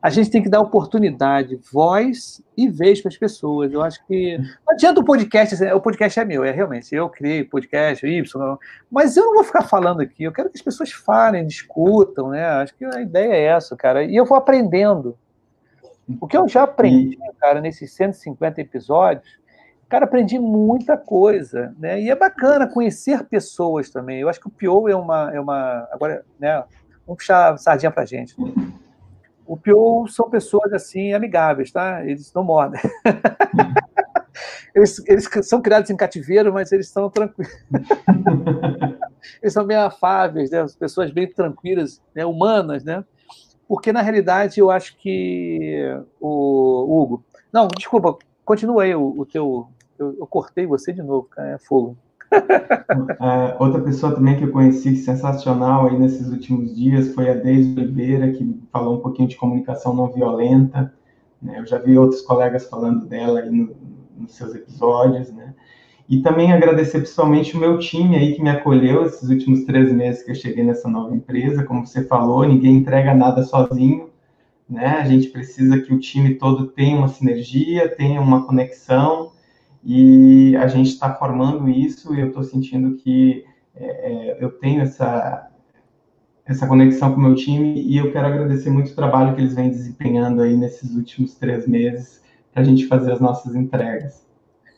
a gente tem que dar oportunidade, voz e vez para as pessoas. Eu acho que não adianta o podcast, o podcast é meu, é realmente. Eu criei podcast, Y, mas eu não vou ficar falando aqui. Eu quero que as pessoas falem, discutam, né? Acho que a ideia é essa, cara. E eu vou aprendendo. O que eu já aprendi, cara, nesses 150 episódios, cara, aprendi muita coisa, né? E é bacana conhecer pessoas também. Eu acho que o Pio é uma, é uma, agora, né? Vamos puxar sardinha pra gente. O Pio são pessoas assim amigáveis, tá? Eles não mordem. (laughs) eles, eles são criados em cativeiro, mas eles são tranquilos. (laughs) eles são bem afáveis, né? As pessoas bem tranquilas, né? humanas, né? porque na realidade eu acho que o Hugo. Não, desculpa, continua aí o, o teu. Eu, eu, cortei você de novo, cara, é fogo. É, outra pessoa também que eu conheci sensacional aí nesses últimos dias foi a Deise Oliveira, que falou um pouquinho de comunicação não violenta. Né? Eu já vi outros colegas falando dela aí no, nos seus episódios, né? E também agradecer principalmente o meu time aí que me acolheu esses últimos três meses que eu cheguei nessa nova empresa. Como você falou, ninguém entrega nada sozinho, né? A gente precisa que o time todo tenha uma sinergia, tenha uma conexão, e a gente está formando isso. E eu estou sentindo que é, é, eu tenho essa essa conexão com o meu time e eu quero agradecer muito o trabalho que eles vêm desempenhando aí nesses últimos três meses para a gente fazer as nossas entregas.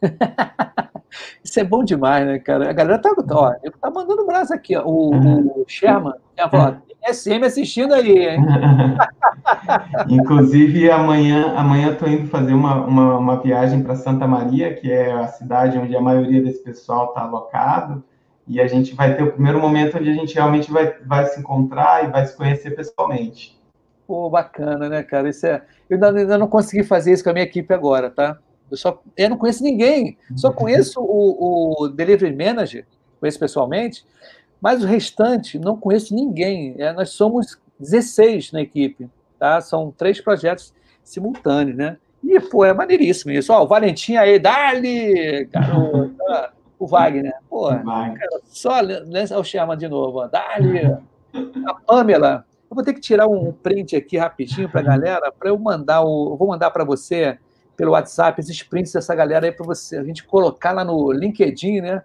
(laughs) Isso é bom demais, né, cara? A galera tá, ó, tá mandando braço aqui, ó. O, o Sherman já falou, SM assistindo aí, hein? (laughs) Inclusive, amanhã, amanhã tô indo fazer uma, uma, uma viagem para Santa Maria, que é a cidade onde a maioria desse pessoal está alocado e a gente vai ter o primeiro momento onde a gente realmente vai, vai se encontrar e vai se conhecer pessoalmente. Pô, bacana, né, cara? Isso é... Eu ainda, ainda não consegui fazer isso com a minha equipe agora, tá? Eu, só, eu não conheço ninguém, só conheço o, o Delivery Manager, conheço pessoalmente, mas o restante não conheço ninguém. É, nós somos 16 na equipe, tá? São três projetos simultâneos, né? E, pô, é maneiríssimo isso. Ó, o Valentim aí, dali, garoto o Wagner. Pô, cara, só lança o Sherman de novo. Dali. A Pamela. Eu vou ter que tirar um print aqui rapidinho para a galera, para eu mandar o. Eu vou mandar para você pelo WhatsApp esses prints dessa galera aí para você, a gente colocar lá no LinkedIn, né?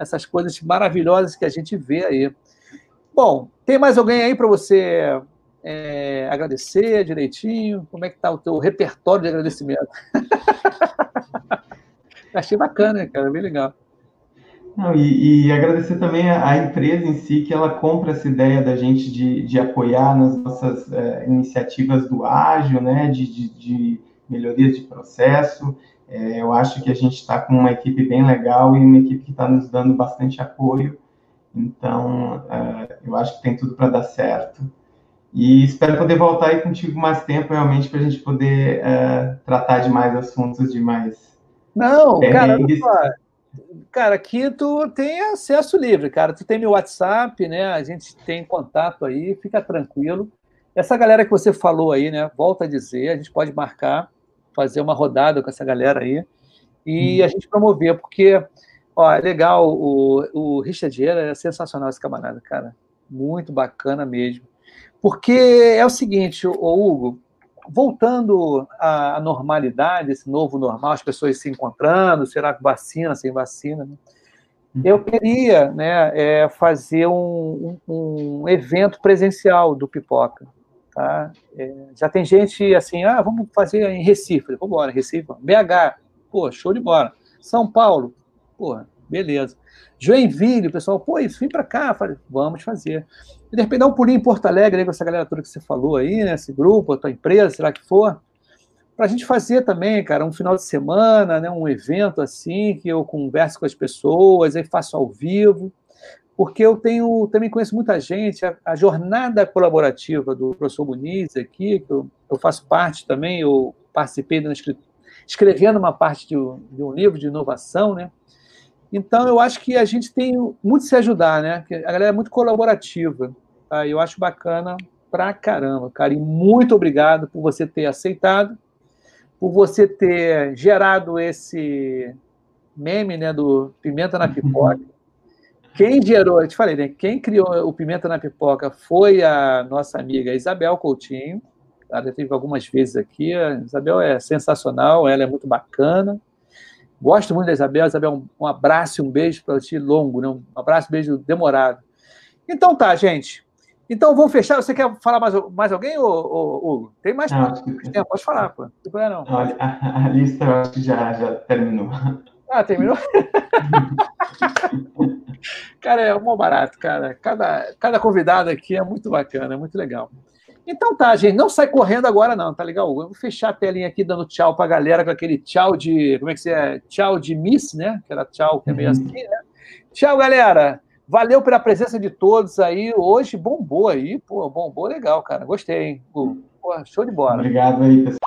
Essas coisas maravilhosas que a gente vê aí. Bom, tem mais alguém aí para você é, agradecer direitinho? Como é que está o teu repertório de agradecimento? (laughs) Achei bacana, cara, bem legal. Não, e, e, agradecer também a, empresa em si, que ela compra essa ideia da gente de, de apoiar nas nossas é, iniciativas do ágil, né, de, de, de melhorias de processo. É, eu acho que a gente está com uma equipe bem legal e uma equipe que está nos dando bastante apoio. Então, é, eu acho que tem tudo para dar certo. E espero poder voltar aí contigo mais tempo, realmente, para a gente poder é, tratar de mais assuntos, de mais. Não, cara, Cara, aqui tu tem acesso livre, cara. Tu tem meu WhatsApp, né? A gente tem contato aí, fica tranquilo. Essa galera que você falou aí, né? Volta a dizer, a gente pode marcar, fazer uma rodada com essa galera aí e hum. a gente promover, porque, ó, é legal, o, o Richard Vieira é sensacional esse camarada, cara. Muito bacana mesmo. Porque é o seguinte, o Hugo, voltando à normalidade, esse novo normal, as pessoas se encontrando, será que vacina, sem vacina, né? eu uhum. queria né, é, fazer um, um, um, evento presencial do Pipoca. Tá? É, já tem gente assim, ah, vamos fazer em Recife. Vamos embora, Recife. BH, pô, show de bola. São Paulo, pô, beleza. Joinville, o pessoal, pô, isso, vem para cá. Falei, vamos fazer. E de repente dá um pulinho em Porto Alegre com essa galera toda que você falou aí, né? Esse grupo, a tua empresa, será que for? Para a gente fazer também, cara, um final de semana, né? Um evento assim, que eu converso com as pessoas, aí faço ao vivo. Porque eu tenho, também conheço muita gente, a, a jornada colaborativa do professor Muniz aqui, que eu, eu faço parte também, eu participei da escrevendo uma parte de, de um livro de inovação, né? Então, eu acho que a gente tem muito se ajudar, né? A galera é muito colaborativa. Tá? Eu acho bacana pra caramba, cara. E muito obrigado por você ter aceitado, por você ter gerado esse meme né, do Pimenta na Pipoca. (laughs) Quem gerou, eu te falei, né? Quem criou o Pimenta na Pipoca foi a nossa amiga Isabel Coutinho. Ela já teve algumas vezes aqui. A Isabel é sensacional, ela é muito bacana. Gosto muito da Isabel. Isabel, um abraço e um beijo para ti longo, né? um abraço e um beijo demorado. Então tá, gente. Então vamos fechar. Você quer falar mais, mais alguém, Hugo? Tem mais não, tempo, pode falar, pô. Não não. Olha, a, a, lista eu acho que já, já terminou. Ah, terminou? (laughs) cara, é um barato, cara. Cada, cada convidado aqui é muito bacana, é muito legal. Então tá, gente, não sai correndo agora não, tá legal? Eu vou fechar a telinha aqui dando tchau pra galera com aquele tchau de, como é que é? Tchau de Miss, né? Que era tchau que é meio uhum. assim, né? Tchau, galera. Valeu pela presença de todos aí. Hoje bombou aí, pô, bombou legal, cara. Gostei, hein? Pô, show de bola. Obrigado aí, pessoal.